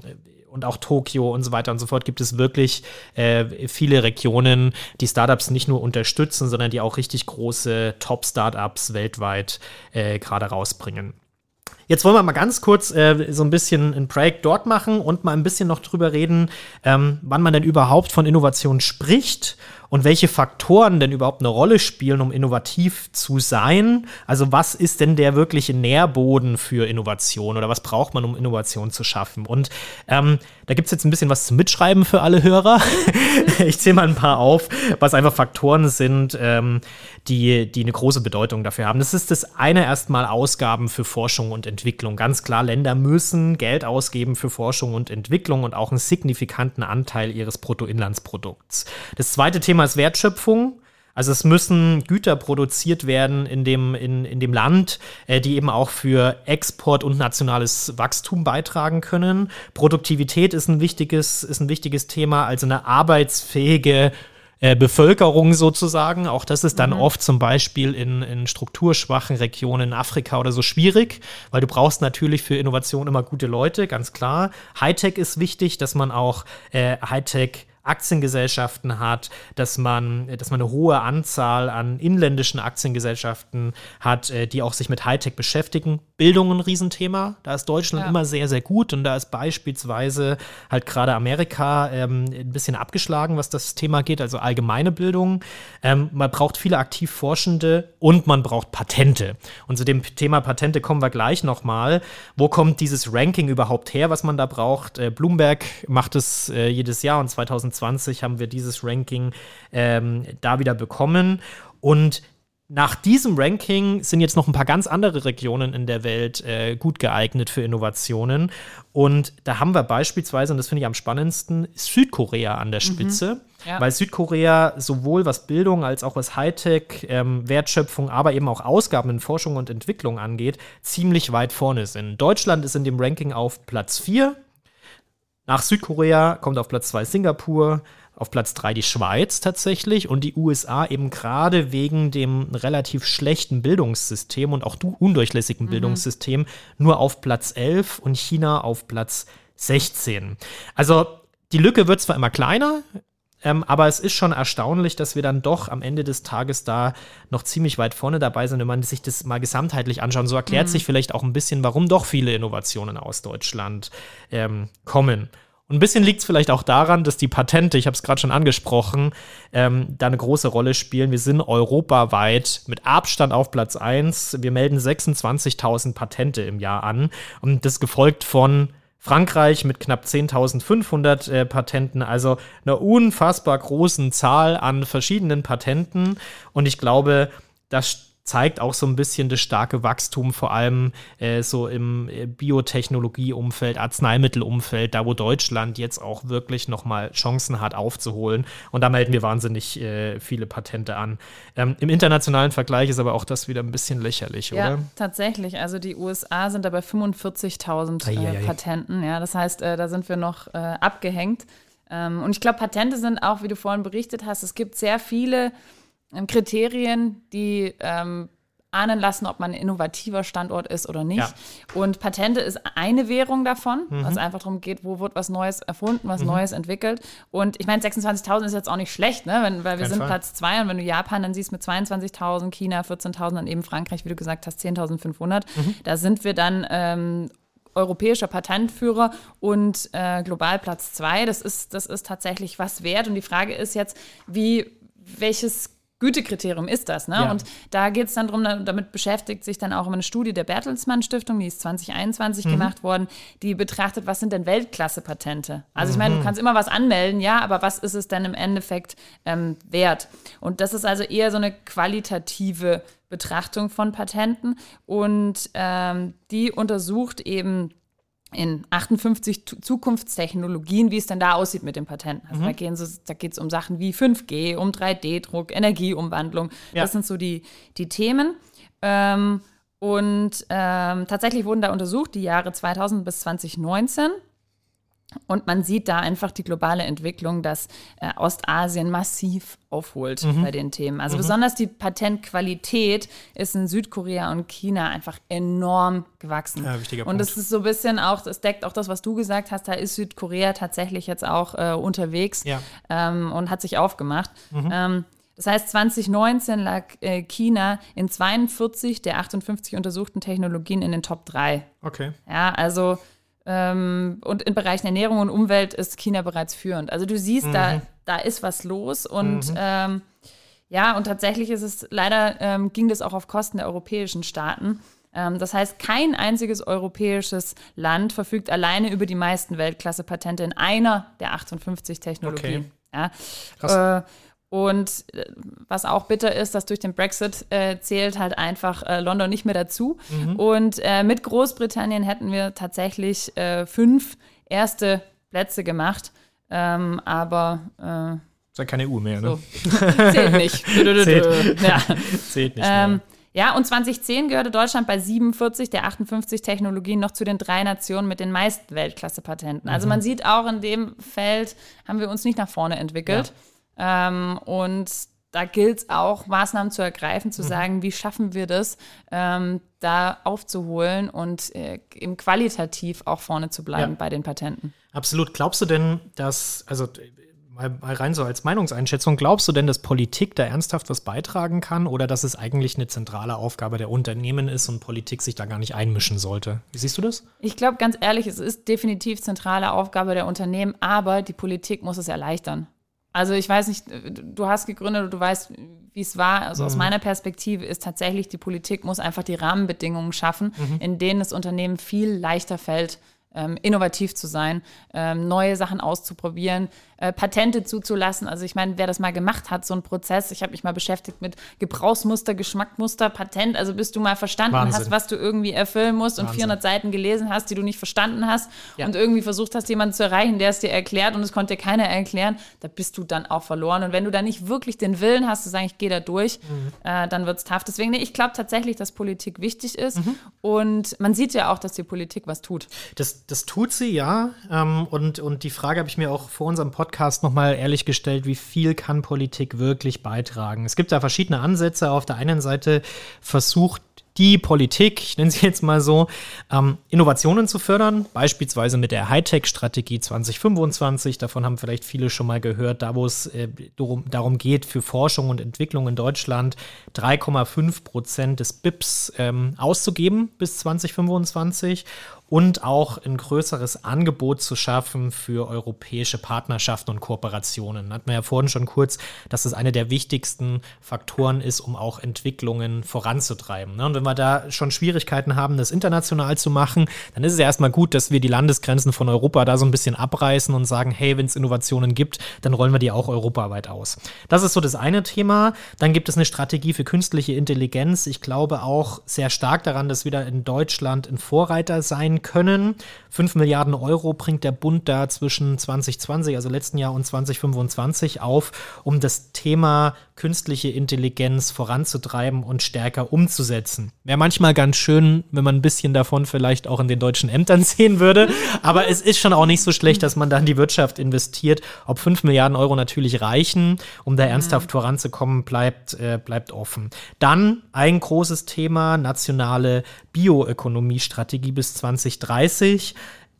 und auch Tokio und so weiter und so fort gibt es wirklich äh, viele Regionen, die Startups nicht nur unterstützen, sondern die auch richtig große Top-Startups weltweit äh, gerade rausbringen. Jetzt wollen wir mal ganz kurz äh, so ein bisschen ein Projekt dort machen und mal ein bisschen noch drüber reden, ähm, wann man denn überhaupt von Innovation spricht und welche Faktoren denn überhaupt eine Rolle spielen, um innovativ zu sein. Also was ist denn der wirkliche Nährboden für Innovation oder was braucht man, um Innovation zu schaffen? Und ähm, da gibt es jetzt ein bisschen was zum Mitschreiben für alle Hörer. [LAUGHS] ich zähle mal ein paar auf, was einfach Faktoren sind, ähm, die, die eine große Bedeutung dafür haben. Das ist das eine erstmal Ausgaben für Forschung und Entwicklung. Ganz klar, Länder müssen Geld ausgeben für Forschung und Entwicklung und auch einen signifikanten Anteil ihres Bruttoinlandsprodukts. Das zweite Thema ist Wertschöpfung. Also es müssen Güter produziert werden in dem, in, in dem Land, äh, die eben auch für Export und nationales Wachstum beitragen können. Produktivität ist ein wichtiges, ist ein wichtiges Thema, also eine arbeitsfähige äh, Bevölkerung sozusagen. Auch das ist dann mhm. oft zum Beispiel in, in strukturschwachen Regionen in Afrika oder so schwierig, weil du brauchst natürlich für Innovation immer gute Leute, ganz klar. Hightech ist wichtig, dass man auch äh, Hightech Aktiengesellschaften hat, dass man, dass man eine hohe Anzahl an inländischen Aktiengesellschaften hat, äh, die auch sich mit Hightech beschäftigen. Bildung ein Riesenthema. Da ist Deutschland ja. immer sehr, sehr gut und da ist beispielsweise halt gerade Amerika ähm, ein bisschen abgeschlagen, was das Thema geht, also allgemeine Bildung. Ähm, man braucht viele aktiv Forschende und man braucht Patente. Und zu dem Thema Patente kommen wir gleich nochmal. Wo kommt dieses Ranking überhaupt her, was man da braucht? Äh, Bloomberg macht es äh, jedes Jahr und 2020 2020 haben wir dieses Ranking ähm, da wieder bekommen. Und nach diesem Ranking sind jetzt noch ein paar ganz andere Regionen in der Welt äh, gut geeignet für Innovationen. Und da haben wir beispielsweise, und das finde ich am spannendsten, Südkorea an der mhm. Spitze. Mhm. Ja. Weil Südkorea sowohl was Bildung als auch was Hightech, ähm, Wertschöpfung, aber eben auch Ausgaben in Forschung und Entwicklung angeht, ziemlich weit vorne sind. Deutschland ist in dem Ranking auf Platz 4 nach Südkorea kommt auf Platz 2 Singapur, auf Platz 3 die Schweiz tatsächlich und die USA eben gerade wegen dem relativ schlechten Bildungssystem und auch undurchlässigen mhm. Bildungssystem nur auf Platz 11 und China auf Platz 16. Also die Lücke wird zwar immer kleiner, ähm, aber es ist schon erstaunlich, dass wir dann doch am Ende des Tages da noch ziemlich weit vorne dabei sind, wenn man sich das mal gesamtheitlich anschaut. So erklärt mhm. sich vielleicht auch ein bisschen, warum doch viele Innovationen aus Deutschland ähm, kommen. Und ein bisschen liegt es vielleicht auch daran, dass die Patente, ich habe es gerade schon angesprochen, ähm, da eine große Rolle spielen. Wir sind europaweit mit Abstand auf Platz 1. Wir melden 26.000 Patente im Jahr an. Und das gefolgt von Frankreich mit knapp 10.500 äh, Patenten, also einer unfassbar großen Zahl an verschiedenen Patenten. Und ich glaube, das zeigt auch so ein bisschen das starke Wachstum, vor allem äh, so im äh, Biotechnologieumfeld, Arzneimittelumfeld, da wo Deutschland jetzt auch wirklich nochmal Chancen hat aufzuholen. Und da melden wir wahnsinnig äh, viele Patente an. Ähm, Im internationalen Vergleich ist aber auch das wieder ein bisschen lächerlich, ja, oder?
Tatsächlich. Also die USA sind da bei 45.000 äh, Patenten. Ja, das heißt, äh, da sind wir noch äh, abgehängt. Ähm, und ich glaube, Patente sind auch, wie du vorhin berichtet hast, es gibt sehr viele Kriterien, die ähm, ahnen lassen, ob man ein innovativer Standort ist oder nicht. Ja. Und Patente ist eine Währung davon, mhm. was einfach darum geht, wo wird was Neues erfunden, was mhm. Neues entwickelt. Und ich meine, 26.000 ist jetzt auch nicht schlecht, ne? Wenn, weil wir Kein sind Fall. Platz zwei und wenn du Japan dann siehst mit 22.000, China 14.000, dann eben Frankreich, wie du gesagt hast, 10.500, mhm. da sind wir dann ähm, europäischer Patentführer und äh, global Platz zwei. Das ist, das ist tatsächlich was wert. Und die Frage ist jetzt, wie, welches Gütekriterium ist das. Ne? Ja. Und da geht es dann darum, damit beschäftigt sich dann auch eine Studie der Bertelsmann Stiftung, die ist 2021 mhm. gemacht worden, die betrachtet, was sind denn Weltklasse-Patente? Also ich meine, du mhm. kannst immer was anmelden, ja, aber was ist es denn im Endeffekt ähm, wert? Und das ist also eher so eine qualitative Betrachtung von Patenten und ähm, die untersucht eben in 58 Zukunftstechnologien, wie es denn da aussieht mit den Patenten. Also mhm. da, geht es um Sachen wie 5G, um 3D-Druck, Energieumwandlung. Ja. Das sind so die, die Themen. Ähm, und ähm, tatsächlich wurden da untersucht die Jahre 2000 bis 2019. Und man sieht da einfach die globale Entwicklung, dass äh, Ostasien massiv aufholt mhm. bei den Themen. Also mhm. besonders die Patentqualität ist in Südkorea und China einfach enorm gewachsen. Ja, wichtiger Punkt. Und das ist so ein bisschen auch, das deckt auch das, was du gesagt hast, da ist Südkorea tatsächlich jetzt auch äh, unterwegs ja. ähm, und hat sich aufgemacht. Mhm. Ähm, das heißt, 2019 lag äh, China in 42 der 58 untersuchten Technologien in den Top 3.
Okay.
Ja, also und in Bereichen Ernährung und Umwelt ist China bereits führend. Also du siehst, mhm. da, da ist was los und mhm. ähm, ja, und tatsächlich ist es leider, ähm, ging das auch auf Kosten der europäischen Staaten. Ähm, das heißt, kein einziges europäisches Land verfügt alleine über die meisten Weltklasse-Patente in einer der 58 Technologien. Okay. Ja. Krass. Äh, und äh, was auch bitter ist, dass durch den Brexit äh, zählt halt einfach äh, London nicht mehr dazu. Mhm. Und äh, mit Großbritannien hätten wir tatsächlich äh, fünf erste Plätze gemacht. Ähm, aber
äh, ist ja keine EU mehr, ne?
So. [LAUGHS] Zählt nicht. [LAUGHS] Zählt. Ja. [LAUGHS] Zählt nicht mehr. Ähm, ja, und 2010 gehörte Deutschland bei 47 der 58 Technologien noch zu den drei Nationen mit den meisten Weltklasse-Patenten. Also mhm. man sieht auch in dem Feld haben wir uns nicht nach vorne entwickelt. Ja. Ähm, und da gilt es auch, Maßnahmen zu ergreifen, zu mhm. sagen, wie schaffen wir das, ähm, da aufzuholen und äh, eben qualitativ auch vorne zu bleiben ja. bei den Patenten.
Absolut. Glaubst du denn, dass, also mal rein so als Meinungseinschätzung, glaubst du denn, dass Politik da ernsthaft was beitragen kann oder dass es eigentlich eine zentrale Aufgabe der Unternehmen ist und Politik sich da gar nicht einmischen sollte? Wie siehst du das?
Ich glaube ganz ehrlich, es ist definitiv zentrale Aufgabe der Unternehmen, aber die Politik muss es erleichtern. Also ich weiß nicht, du hast gegründet und du weißt, wie es war. Also mhm. aus meiner Perspektive ist tatsächlich, die Politik muss einfach die Rahmenbedingungen schaffen, mhm. in denen es Unternehmen viel leichter fällt, ähm, innovativ zu sein, ähm, neue Sachen auszuprobieren, äh, Patente zuzulassen. Also ich meine, wer das mal gemacht hat, so ein Prozess, ich habe mich mal beschäftigt mit Gebrauchsmuster, Geschmackmuster, Patent, also bis du mal verstanden Wahnsinn. hast, was du irgendwie erfüllen musst Wahnsinn. und 400 Seiten gelesen hast, die du nicht verstanden hast ja. und irgendwie versucht hast, jemanden zu erreichen, der es dir erklärt und es konnte dir keiner erklären, da bist du dann auch verloren. Und wenn du da nicht wirklich den Willen hast, zu sagen, ich gehe da durch, mhm. äh, dann wird es tough. Deswegen, nee, ich glaube tatsächlich, dass Politik wichtig ist mhm. und man sieht ja auch, dass die Politik was tut.
Das, das tut sie, ja. Ähm, und, und die Frage habe ich mir auch vor unserem Podcast nochmal ehrlich gestellt, wie viel kann Politik wirklich beitragen. Es gibt da verschiedene Ansätze. Auf der einen Seite versucht die Politik, ich nenne sie jetzt mal so, ähm, Innovationen zu fördern, beispielsweise mit der Hightech-Strategie 2025. Davon haben vielleicht viele schon mal gehört, da wo es äh, darum, darum geht, für Forschung und Entwicklung in Deutschland 3,5 Prozent des BIPs ähm, auszugeben bis 2025 und auch ein größeres Angebot zu schaffen für europäische Partnerschaften und Kooperationen. Hat man ja vorhin schon kurz, dass das eine der wichtigsten Faktoren ist, um auch Entwicklungen voranzutreiben. Ne? Und wenn wir da schon Schwierigkeiten haben, das international zu machen, dann ist es ja erstmal gut, dass wir die Landesgrenzen von Europa da so ein bisschen abreißen und sagen, hey, wenn es Innovationen gibt, dann rollen wir die auch europaweit aus. Das ist so das eine Thema. Dann gibt es eine Strategie für künstliche Intelligenz. Ich glaube auch sehr stark daran, dass wir da in Deutschland ein Vorreiter sein können. 5 Milliarden Euro bringt der Bund da zwischen 2020, also letzten Jahr, und 2025 auf, um das Thema künstliche Intelligenz voranzutreiben und stärker umzusetzen. Wäre manchmal ganz schön, wenn man ein bisschen davon vielleicht auch in den deutschen Ämtern [LAUGHS] sehen würde. Aber es ist schon auch nicht so schlecht, dass man da in die Wirtschaft investiert. Ob 5 Milliarden Euro natürlich reichen, um da ernsthaft voranzukommen, bleibt, äh, bleibt offen. Dann ein großes Thema, nationale Bioökonomiestrategie bis 2030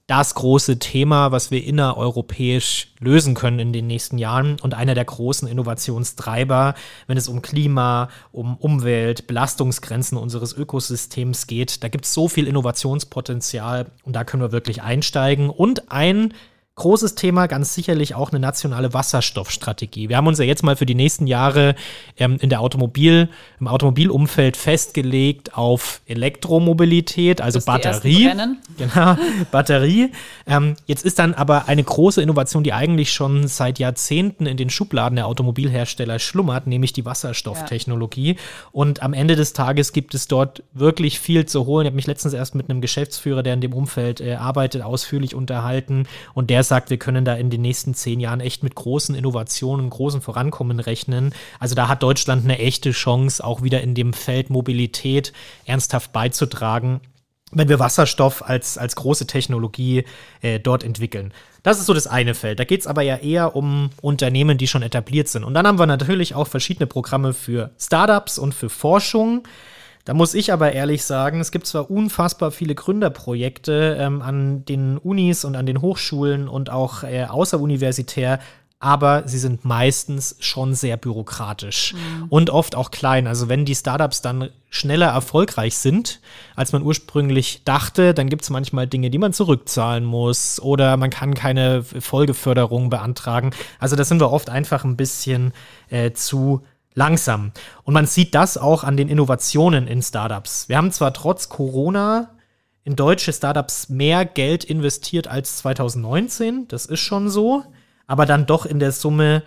das große Thema, was wir innereuropäisch lösen können in den nächsten Jahren und einer der großen Innovationstreiber, wenn es um Klima, um Umwelt, Belastungsgrenzen unseres Ökosystems geht. Da gibt es so viel Innovationspotenzial und da können wir wirklich einsteigen. Und ein Großes Thema, ganz sicherlich auch eine nationale Wasserstoffstrategie. Wir haben uns ja jetzt mal für die nächsten Jahre ähm, in der Automobil, im Automobilumfeld festgelegt auf Elektromobilität, also Batterie. Genau, [LAUGHS] Batterie. Ähm, jetzt ist dann aber eine große Innovation, die eigentlich schon seit Jahrzehnten in den Schubladen der Automobilhersteller schlummert, nämlich die Wasserstofftechnologie. Ja. Und am Ende des Tages gibt es dort wirklich viel zu holen. Ich habe mich letztens erst mit einem Geschäftsführer, der in dem Umfeld äh, arbeitet, ausführlich unterhalten und der sagt, wir können da in den nächsten zehn Jahren echt mit großen Innovationen, großen Vorankommen rechnen. Also da hat Deutschland eine echte Chance, auch wieder in dem Feld Mobilität ernsthaft beizutragen wenn wir Wasserstoff als, als große Technologie äh, dort entwickeln. Das ist so das eine Feld. Da geht es aber ja eher um Unternehmen, die schon etabliert sind. Und dann haben wir natürlich auch verschiedene Programme für Startups und für Forschung. Da muss ich aber ehrlich sagen, es gibt zwar unfassbar viele Gründerprojekte ähm, an den Unis und an den Hochschulen und auch äh, außeruniversitär, aber sie sind meistens schon sehr bürokratisch mhm. und oft auch klein. Also wenn die Startups dann schneller erfolgreich sind, als man ursprünglich dachte, dann gibt es manchmal Dinge, die man zurückzahlen muss oder man kann keine Folgeförderung beantragen. Also da sind wir oft einfach ein bisschen äh, zu langsam. Und man sieht das auch an den Innovationen in Startups. Wir haben zwar trotz Corona in deutsche Startups mehr Geld investiert als 2019, das ist schon so, aber dann doch in der Summe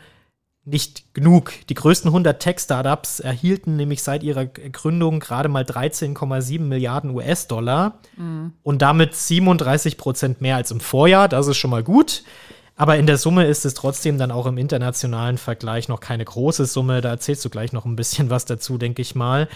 nicht genug. Die größten 100 Tech-Startups erhielten nämlich seit ihrer Gründung gerade mal 13,7 Milliarden US-Dollar mhm. und damit 37 Prozent mehr als im Vorjahr. Das ist schon mal gut. Aber in der Summe ist es trotzdem dann auch im internationalen Vergleich noch keine große Summe. Da erzählst du gleich noch ein bisschen was dazu, denke ich mal.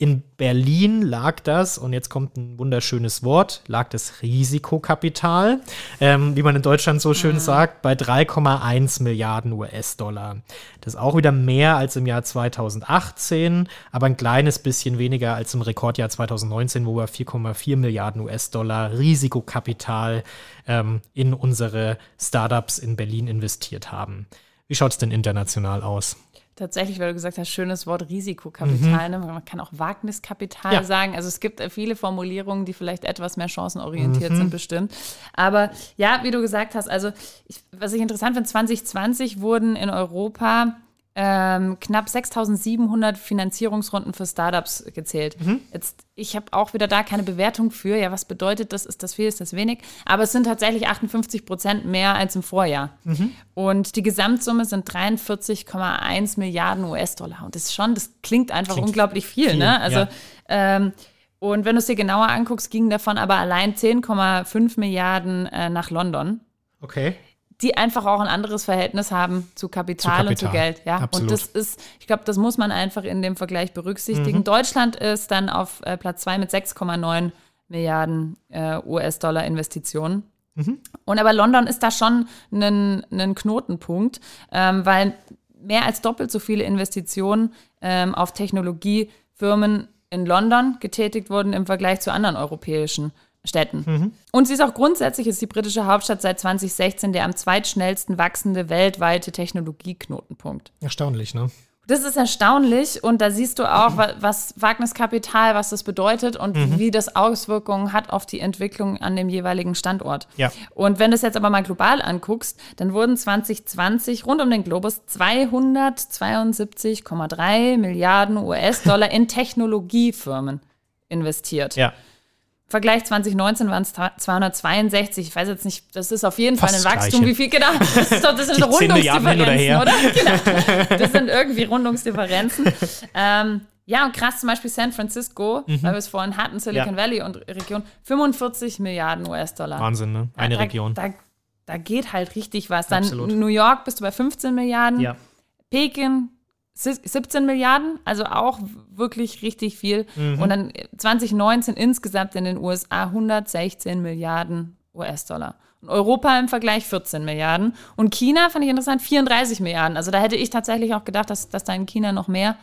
In Berlin lag das, und jetzt kommt ein wunderschönes Wort, lag das Risikokapital, ähm, wie man in Deutschland so schön mhm. sagt, bei 3,1 Milliarden US-Dollar. Das ist auch wieder mehr als im Jahr 2018, aber ein kleines bisschen weniger als im Rekordjahr 2019, wo wir 4,4 Milliarden US-Dollar Risikokapital ähm, in unsere Startups in Berlin investiert haben. Wie schaut es denn international aus?
Tatsächlich, weil du gesagt hast, schönes Wort Risikokapital. Mhm. Ne? Man kann auch Wagniskapital ja. sagen. Also es gibt viele Formulierungen, die vielleicht etwas mehr chancenorientiert mhm. sind, bestimmt. Aber ja, wie du gesagt hast, also ich, was ich interessant finde, 2020 wurden in Europa ähm, knapp 6.700 Finanzierungsrunden für Startups gezählt. Mhm. Jetzt, ich habe auch wieder da keine Bewertung für. Ja, was bedeutet das? Ist das viel? Ist das wenig? Aber es sind tatsächlich 58 Prozent mehr als im Vorjahr. Mhm. Und die Gesamtsumme sind 43,1 Milliarden US-Dollar. Und das ist schon, das klingt einfach klingt unglaublich viel. viel ne? Also ja. ähm, und wenn du es dir genauer anguckst, gingen davon aber allein 10,5 Milliarden äh, nach London.
Okay
die einfach auch ein anderes Verhältnis haben zu Kapital, zu Kapital. und zu Geld. Ja, Absolut. und das ist, ich glaube, das muss man einfach in dem Vergleich berücksichtigen. Mhm. Deutschland ist dann auf äh, Platz zwei mit 6,9 Milliarden äh, US-Dollar Investitionen. Mhm. Und aber London ist da schon ein Knotenpunkt, ähm, weil mehr als doppelt so viele Investitionen ähm, auf Technologiefirmen in London getätigt wurden im Vergleich zu anderen europäischen Städten. Mhm. Und sie ist auch grundsätzlich, ist die britische Hauptstadt seit 2016 der am zweitschnellsten wachsende weltweite Technologieknotenpunkt.
Erstaunlich, ne?
Das ist erstaunlich und da siehst du auch, was Wagniskapital, was das bedeutet und mhm. wie das Auswirkungen hat auf die Entwicklung an dem jeweiligen Standort.
Ja.
Und wenn du es jetzt aber mal global anguckst, dann wurden 2020 rund um den Globus 272,3 Milliarden US-Dollar in Technologiefirmen investiert.
Ja.
Vergleich 2019 waren es 262. Ich weiß jetzt nicht, das ist auf jeden Fall ein Wachstum. Wie viel, genau. Das, ist doch, das sind Rundungsdifferenzen, oder? oder? [LAUGHS] Genau. Das sind irgendwie Rundungsdifferenzen. ähm, ja, und krass zum Beispiel San Francisco, mhm. weil wir es vorhin hatten, Silicon ja. Valley und Region, 45 Milliarden US-Dollar.
Wahnsinn, ne? Eine
da,
Region.
Da, da, geht halt richtig was. Dann Absolut. New York bist du bei 15 Milliarden.
Ja.
Peking 17 Milliarden, also auch wirklich richtig viel. Mhm. Und dann 2019 insgesamt in den USA 116 Milliarden US-Dollar. Und Europa im Vergleich 14 Milliarden. Und China fand ich interessant, 34 Milliarden. Also da hätte ich tatsächlich auch gedacht, dass, dass da in China noch mehr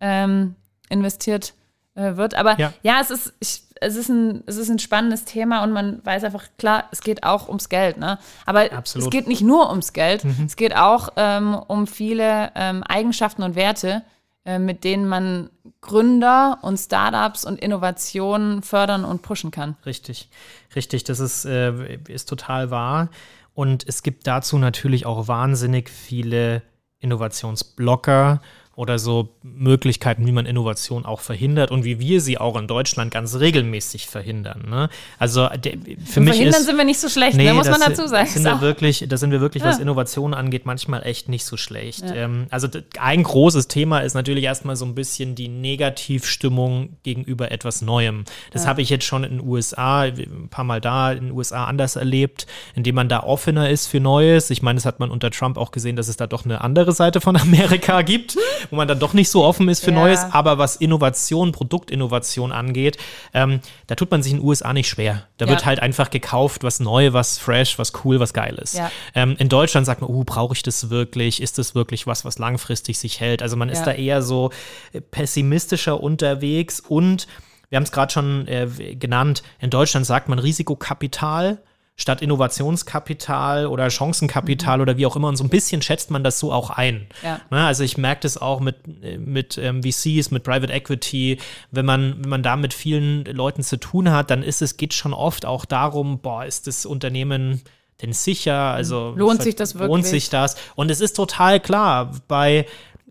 ähm, investiert äh, wird. Aber ja, ja es, ist, ich, es, ist ein, es ist ein spannendes Thema und man weiß einfach, klar, es geht auch ums Geld. Ne? Aber Absolut. es geht nicht nur ums Geld, mhm. es geht auch ähm, um viele ähm, Eigenschaften und Werte, äh, mit denen man Gründer und Startups und Innovationen fördern und pushen kann.
Richtig, richtig, das ist, äh, ist total wahr. Und es gibt dazu natürlich auch wahnsinnig viele Innovationsblocker oder so Möglichkeiten, wie man Innovation auch verhindert und wie wir sie auch in Deutschland ganz regelmäßig verhindern. Ne? Also der, für mich
verhindern
ist,
sind wir nicht so schlecht, ne, nee, ne, muss man dazu sagen.
Sind wir wirklich, da sind wir wirklich, was ja. Innovation angeht, manchmal echt nicht so schlecht. Ja. Ähm, also ein großes Thema ist natürlich erstmal so ein bisschen die Negativstimmung gegenüber etwas Neuem. Das ja. habe ich jetzt schon in den USA, ein paar Mal da in den USA anders erlebt, indem man da offener ist für Neues. Ich meine, das hat man unter Trump auch gesehen, dass es da doch eine andere Seite von [LAUGHS] Amerika gibt wo man dann doch nicht so offen ist für ja. Neues. Aber was Innovation, Produktinnovation angeht, ähm, da tut man sich in den USA nicht schwer. Da ja. wird halt einfach gekauft, was neu, was fresh, was cool, was geil ist. Ja. Ähm, in Deutschland sagt man, uh, brauche ich das wirklich? Ist das wirklich was, was langfristig sich hält? Also man ist da eher so äh, pessimistischer unterwegs und wir haben es gerade schon äh, genannt, in Deutschland sagt man Risikokapital statt Innovationskapital oder Chancenkapital mhm. oder wie auch immer. Und so ein bisschen schätzt man das so auch ein. Ja. Na, ne, also ich merke das auch mit, mit ähm, VCs, mit Private Equity. Wenn man, wenn man da mit vielen Leuten zu tun hat, dann ist es, geht schon oft auch darum, boah, ist das Unternehmen denn sicher? Also
lohnt sich das wirklich?
Lohnt sich das? Und es ist total klar, bei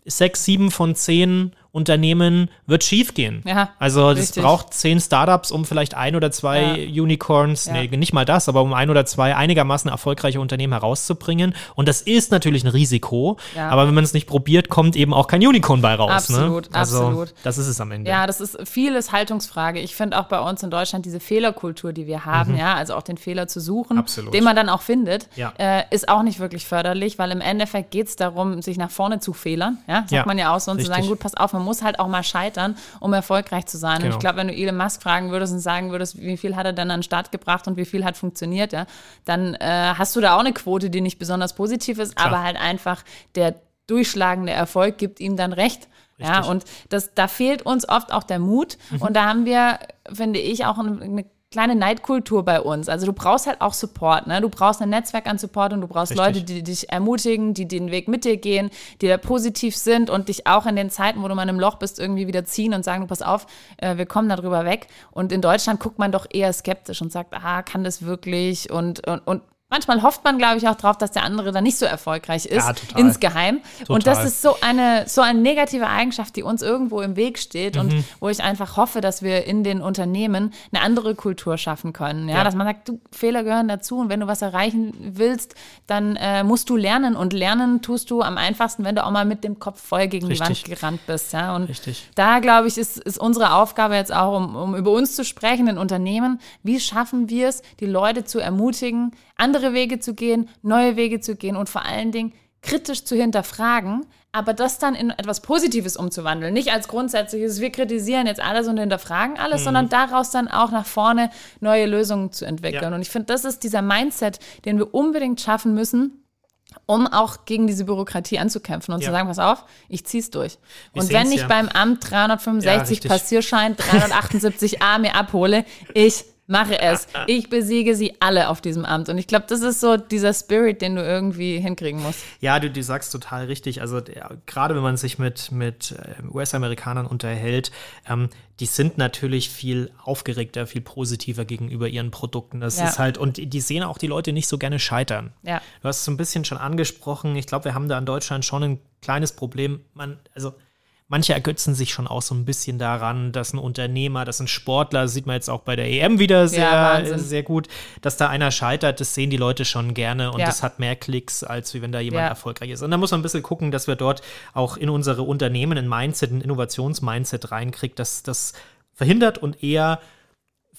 sechs, sieben von zehn Unternehmen wird schiefgehen.
Ja,
also es braucht zehn Startups, um vielleicht ein oder zwei ja. Unicorns, ja. nee, nicht mal das, aber um ein oder zwei einigermaßen erfolgreiche Unternehmen herauszubringen. Und das ist natürlich ein Risiko, ja. aber wenn man es nicht probiert, kommt eben auch kein Unicorn bei raus.
Ne? Absolut,
ne? also,
absolut.
Das ist es am Ende.
Ja, das ist vieles Haltungsfrage. Ich finde auch bei uns in Deutschland diese Fehlerkultur, die wir haben, mhm. ja, also auch den Fehler zu suchen, absolut. den man dann auch findet, äh, ist auch nicht wirklich förderlich, weil im Endeffekt geht es darum, sich nach vorne zu fehlern. Ja, sagt man ja auch so und Richtig. zu sagen, gut, pass auf, man muss halt auch mal scheitern, um erfolgreich zu sein. Genau. Und ich glaube, wenn du Elon Musk fragen würdest und sagen würdest, wie viel hat er denn an den Start gebracht und wie viel hat funktioniert, ja, dann äh, hast du da auch eine Quote, die nicht besonders positiv ist, Klar. aber halt einfach der durchschlagende Erfolg gibt ihm dann recht. Richtig. Ja, und das, da fehlt uns oft auch der Mut. Mhm. Und da haben wir, finde ich, auch eine, eine kleine Neidkultur bei uns. Also du brauchst halt auch Support, ne? Du brauchst ein Netzwerk an Support und du brauchst Richtig. Leute, die dich ermutigen, die den Weg mit dir gehen, die da positiv sind und dich auch in den Zeiten, wo du mal im Loch bist, irgendwie wieder ziehen und sagen, du pass auf, äh, wir kommen darüber weg. Und in Deutschland guckt man doch eher skeptisch und sagt, ah, kann das wirklich? Und, und, und Manchmal hofft man, glaube ich, auch drauf, dass der andere dann nicht so erfolgreich ist, ja, insgeheim. Total. Und das ist so eine, so eine negative Eigenschaft, die uns irgendwo im Weg steht mhm. und wo ich einfach hoffe, dass wir in den Unternehmen eine andere Kultur schaffen können. Ja, ja. dass man sagt, du, Fehler gehören dazu und wenn du was erreichen willst, dann äh, musst du lernen und lernen tust du am einfachsten, wenn du auch mal mit dem Kopf voll gegen Richtig. die Wand gerannt bist. Ja, und Richtig. da, glaube ich, ist, ist unsere Aufgabe jetzt auch, um, um über uns zu sprechen in Unternehmen, wie schaffen wir es, die Leute zu ermutigen, andere Wege zu gehen, neue Wege zu gehen und vor allen Dingen kritisch zu hinterfragen, aber das dann in etwas Positives umzuwandeln. Nicht als grundsätzliches, wir kritisieren jetzt alles und hinterfragen alles, mhm. sondern daraus dann auch nach vorne neue Lösungen zu entwickeln. Ja. Und ich finde, das ist dieser Mindset, den wir unbedingt schaffen müssen, um auch gegen diese Bürokratie anzukämpfen und ja. zu sagen, pass auf, ich zieh's durch. Wir und wenn ich ja. beim Amt 365 ja, Passierschein [LAUGHS] 378a mir abhole, ich Mache es. Ich besiege sie alle auf diesem Amt. Und ich glaube, das ist so dieser Spirit, den du irgendwie hinkriegen musst.
Ja, du, du sagst total richtig. Also ja, gerade wenn man sich mit, mit äh, US-Amerikanern unterhält, ähm, die sind natürlich viel aufgeregter, viel positiver gegenüber ihren Produkten. Das ja. ist halt, und die sehen auch die Leute nicht so gerne scheitern. Ja. Du hast es so ein bisschen schon angesprochen. Ich glaube, wir haben da in Deutschland schon ein kleines Problem. Man, also manche ergötzen sich schon auch so ein bisschen daran, dass ein Unternehmer, dass ein Sportler, sieht man jetzt auch bei der EM wieder sehr, ja, sehr gut, dass da einer scheitert, das sehen die Leute schon gerne und ja. das hat mehr Klicks, als wie wenn da jemand ja. erfolgreich ist. Und da muss man ein bisschen gucken, dass wir dort auch in unsere Unternehmen ein Mindset, ein Innovationsmindset reinkriegt, dass das verhindert und eher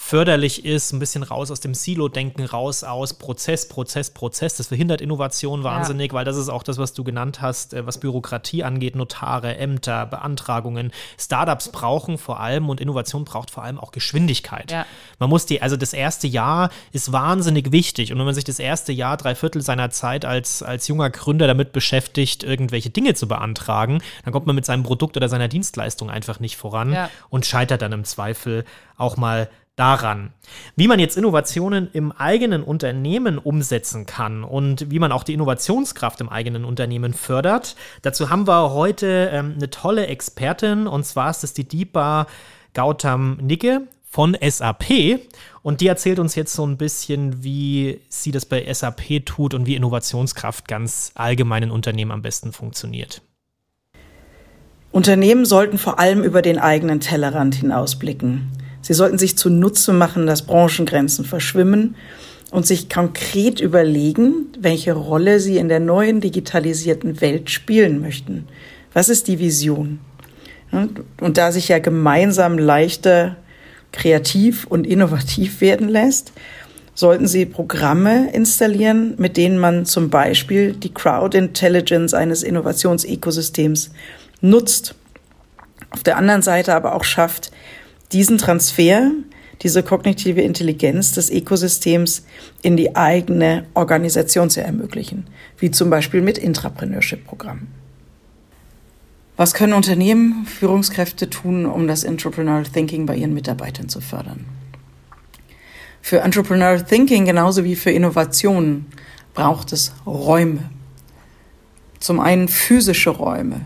förderlich ist, ein bisschen raus aus dem Silo-Denken, raus aus Prozess, Prozess, Prozess. Das verhindert Innovation wahnsinnig, ja. weil das ist auch das, was du genannt hast, äh, was Bürokratie angeht, Notare, Ämter, Beantragungen. Startups brauchen vor allem und Innovation braucht vor allem auch Geschwindigkeit. Ja. Man muss die, also das erste Jahr ist wahnsinnig wichtig. Und wenn man sich das erste Jahr, drei Viertel seiner Zeit als, als junger Gründer damit beschäftigt, irgendwelche Dinge zu beantragen, dann kommt man mit seinem Produkt oder seiner Dienstleistung einfach nicht voran ja. und scheitert dann im Zweifel auch mal daran. Wie man jetzt Innovationen im eigenen Unternehmen umsetzen kann und wie man auch die Innovationskraft im eigenen Unternehmen fördert, dazu haben wir heute ähm, eine tolle Expertin und zwar ist es die Deepa Gautam Nicke von SAP und die erzählt uns jetzt so ein bisschen, wie sie das bei SAP tut und wie Innovationskraft ganz allgemein in Unternehmen am besten funktioniert.
Unternehmen sollten vor allem über den eigenen Tellerrand hinausblicken. Sie sollten sich zunutze machen, dass Branchengrenzen verschwimmen und sich konkret überlegen, welche Rolle sie in der neuen digitalisierten Welt spielen möchten. Was ist die Vision? Und da sich ja gemeinsam leichter kreativ und innovativ werden lässt, sollten Sie Programme installieren, mit denen man zum Beispiel die Crowd Intelligence eines Innovationsekosystems nutzt. Auf der anderen Seite aber auch schafft, diesen Transfer, diese kognitive Intelligenz des Ökosystems in die eigene Organisation zu ermöglichen, wie zum Beispiel mit Intrapreneurship-Programmen. Was können Unternehmen, Führungskräfte tun, um das Entrepreneurial Thinking bei ihren Mitarbeitern zu fördern? Für Entrepreneurial Thinking genauso wie für Innovationen braucht es Räume. Zum einen physische Räume,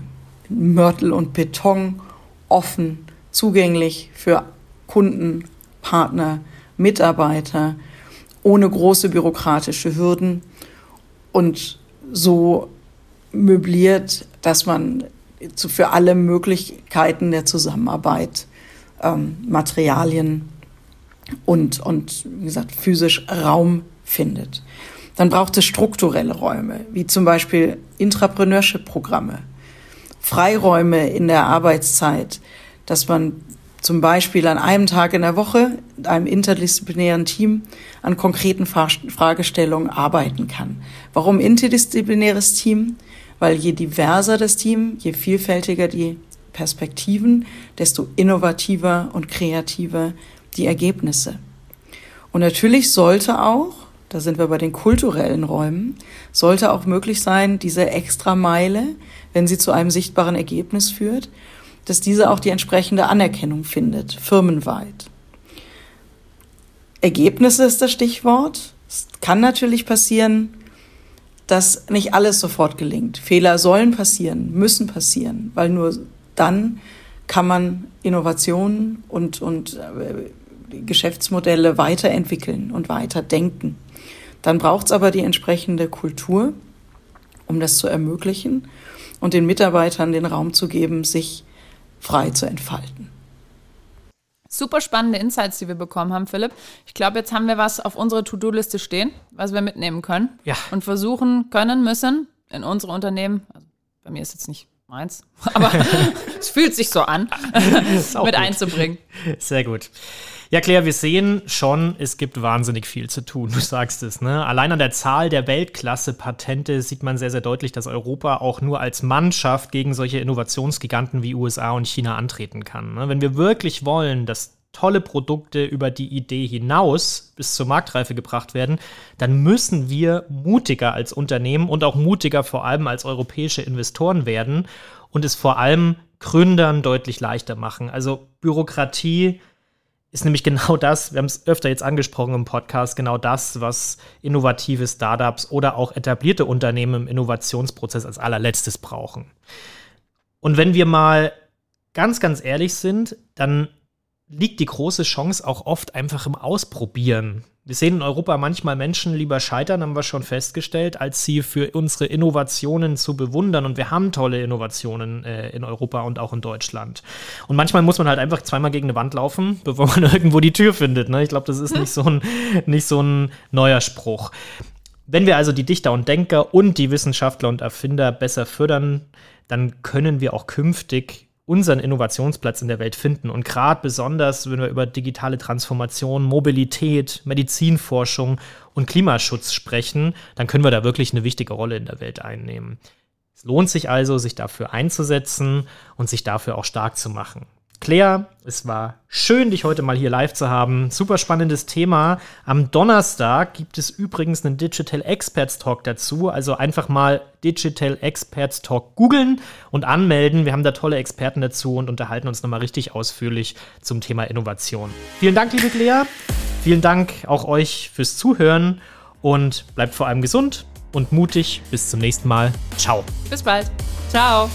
Mörtel und Beton, offen, zugänglich für Kunden, Partner, Mitarbeiter, ohne große bürokratische Hürden und so möbliert, dass man für alle Möglichkeiten der Zusammenarbeit ähm, Materialien und, und, wie gesagt, physisch Raum findet. Dann braucht es strukturelle Räume, wie zum Beispiel Intrapreneurship-Programme, Freiräume in der Arbeitszeit, dass man zum Beispiel an einem Tag in der Woche, einem interdisziplinären Team, an konkreten Fragestellungen arbeiten kann. Warum interdisziplinäres Team? Weil je diverser das Team, je vielfältiger die Perspektiven, desto innovativer und kreativer die Ergebnisse. Und natürlich sollte auch, da sind wir bei den kulturellen Räumen, sollte auch möglich sein, diese extra Meile, wenn sie zu einem sichtbaren Ergebnis führt, dass diese auch die entsprechende Anerkennung findet, firmenweit. Ergebnisse ist das Stichwort. Es kann natürlich passieren, dass nicht alles sofort gelingt. Fehler sollen passieren, müssen passieren, weil nur dann kann man Innovationen und, und äh, Geschäftsmodelle weiterentwickeln und weiterdenken. Dann braucht es aber die entsprechende Kultur, um das zu ermöglichen und den Mitarbeitern den Raum zu geben, sich frei zu entfalten.
Super spannende Insights, die wir bekommen haben, Philipp. Ich glaube, jetzt haben wir was auf unserer To-Do-Liste stehen, was wir mitnehmen können
ja.
und versuchen können müssen, in unsere Unternehmen, also bei mir ist jetzt nicht meins, [LAUGHS] aber [LAUGHS] es fühlt sich so an, mit gut. einzubringen.
Sehr gut. Ja, Claire, wir sehen schon, es gibt wahnsinnig viel zu tun. Du sagst es, ne? Allein an der Zahl der Weltklasse-Patente sieht man sehr, sehr deutlich, dass Europa auch nur als Mannschaft gegen solche Innovationsgiganten wie USA und China antreten kann. Ne? Wenn wir wirklich wollen, dass tolle Produkte über die Idee hinaus bis zur Marktreife gebracht werden, dann müssen wir mutiger als Unternehmen und auch mutiger vor allem als europäische Investoren werden und es vor allem Gründern deutlich leichter machen. Also Bürokratie ist nämlich genau das, wir haben es öfter jetzt angesprochen im Podcast, genau das, was innovative Startups oder auch etablierte Unternehmen im Innovationsprozess als allerletztes brauchen. Und wenn wir mal ganz, ganz ehrlich sind, dann liegt die große Chance auch oft einfach im Ausprobieren. Wir sehen in Europa manchmal Menschen lieber scheitern, haben wir schon festgestellt, als sie für unsere Innovationen zu bewundern. Und wir haben tolle Innovationen äh, in Europa und auch in Deutschland. Und manchmal muss man halt einfach zweimal gegen eine Wand laufen, [LAUGHS] bevor man irgendwo die Tür findet. Ne? Ich glaube, das ist nicht so, ein, [LAUGHS] nicht so ein neuer Spruch. Wenn wir also die Dichter und Denker und die Wissenschaftler und Erfinder besser fördern, dann können wir auch künftig unseren Innovationsplatz in der Welt finden. Und gerade besonders, wenn wir über digitale Transformation, Mobilität, Medizinforschung und Klimaschutz sprechen, dann können wir da wirklich eine wichtige Rolle in der Welt einnehmen. Es lohnt sich also, sich dafür einzusetzen und sich dafür auch stark zu machen. Claire, es war schön, dich heute mal hier live zu haben. Super spannendes Thema. Am Donnerstag gibt es übrigens einen Digital Experts Talk dazu. Also einfach mal Digital Experts Talk googeln und anmelden. Wir haben da tolle Experten dazu und unterhalten uns nochmal richtig ausführlich zum Thema Innovation. Vielen Dank, liebe Claire. Vielen Dank auch euch fürs Zuhören und bleibt vor allem gesund und mutig. Bis zum nächsten Mal. Ciao.
Bis bald. Ciao.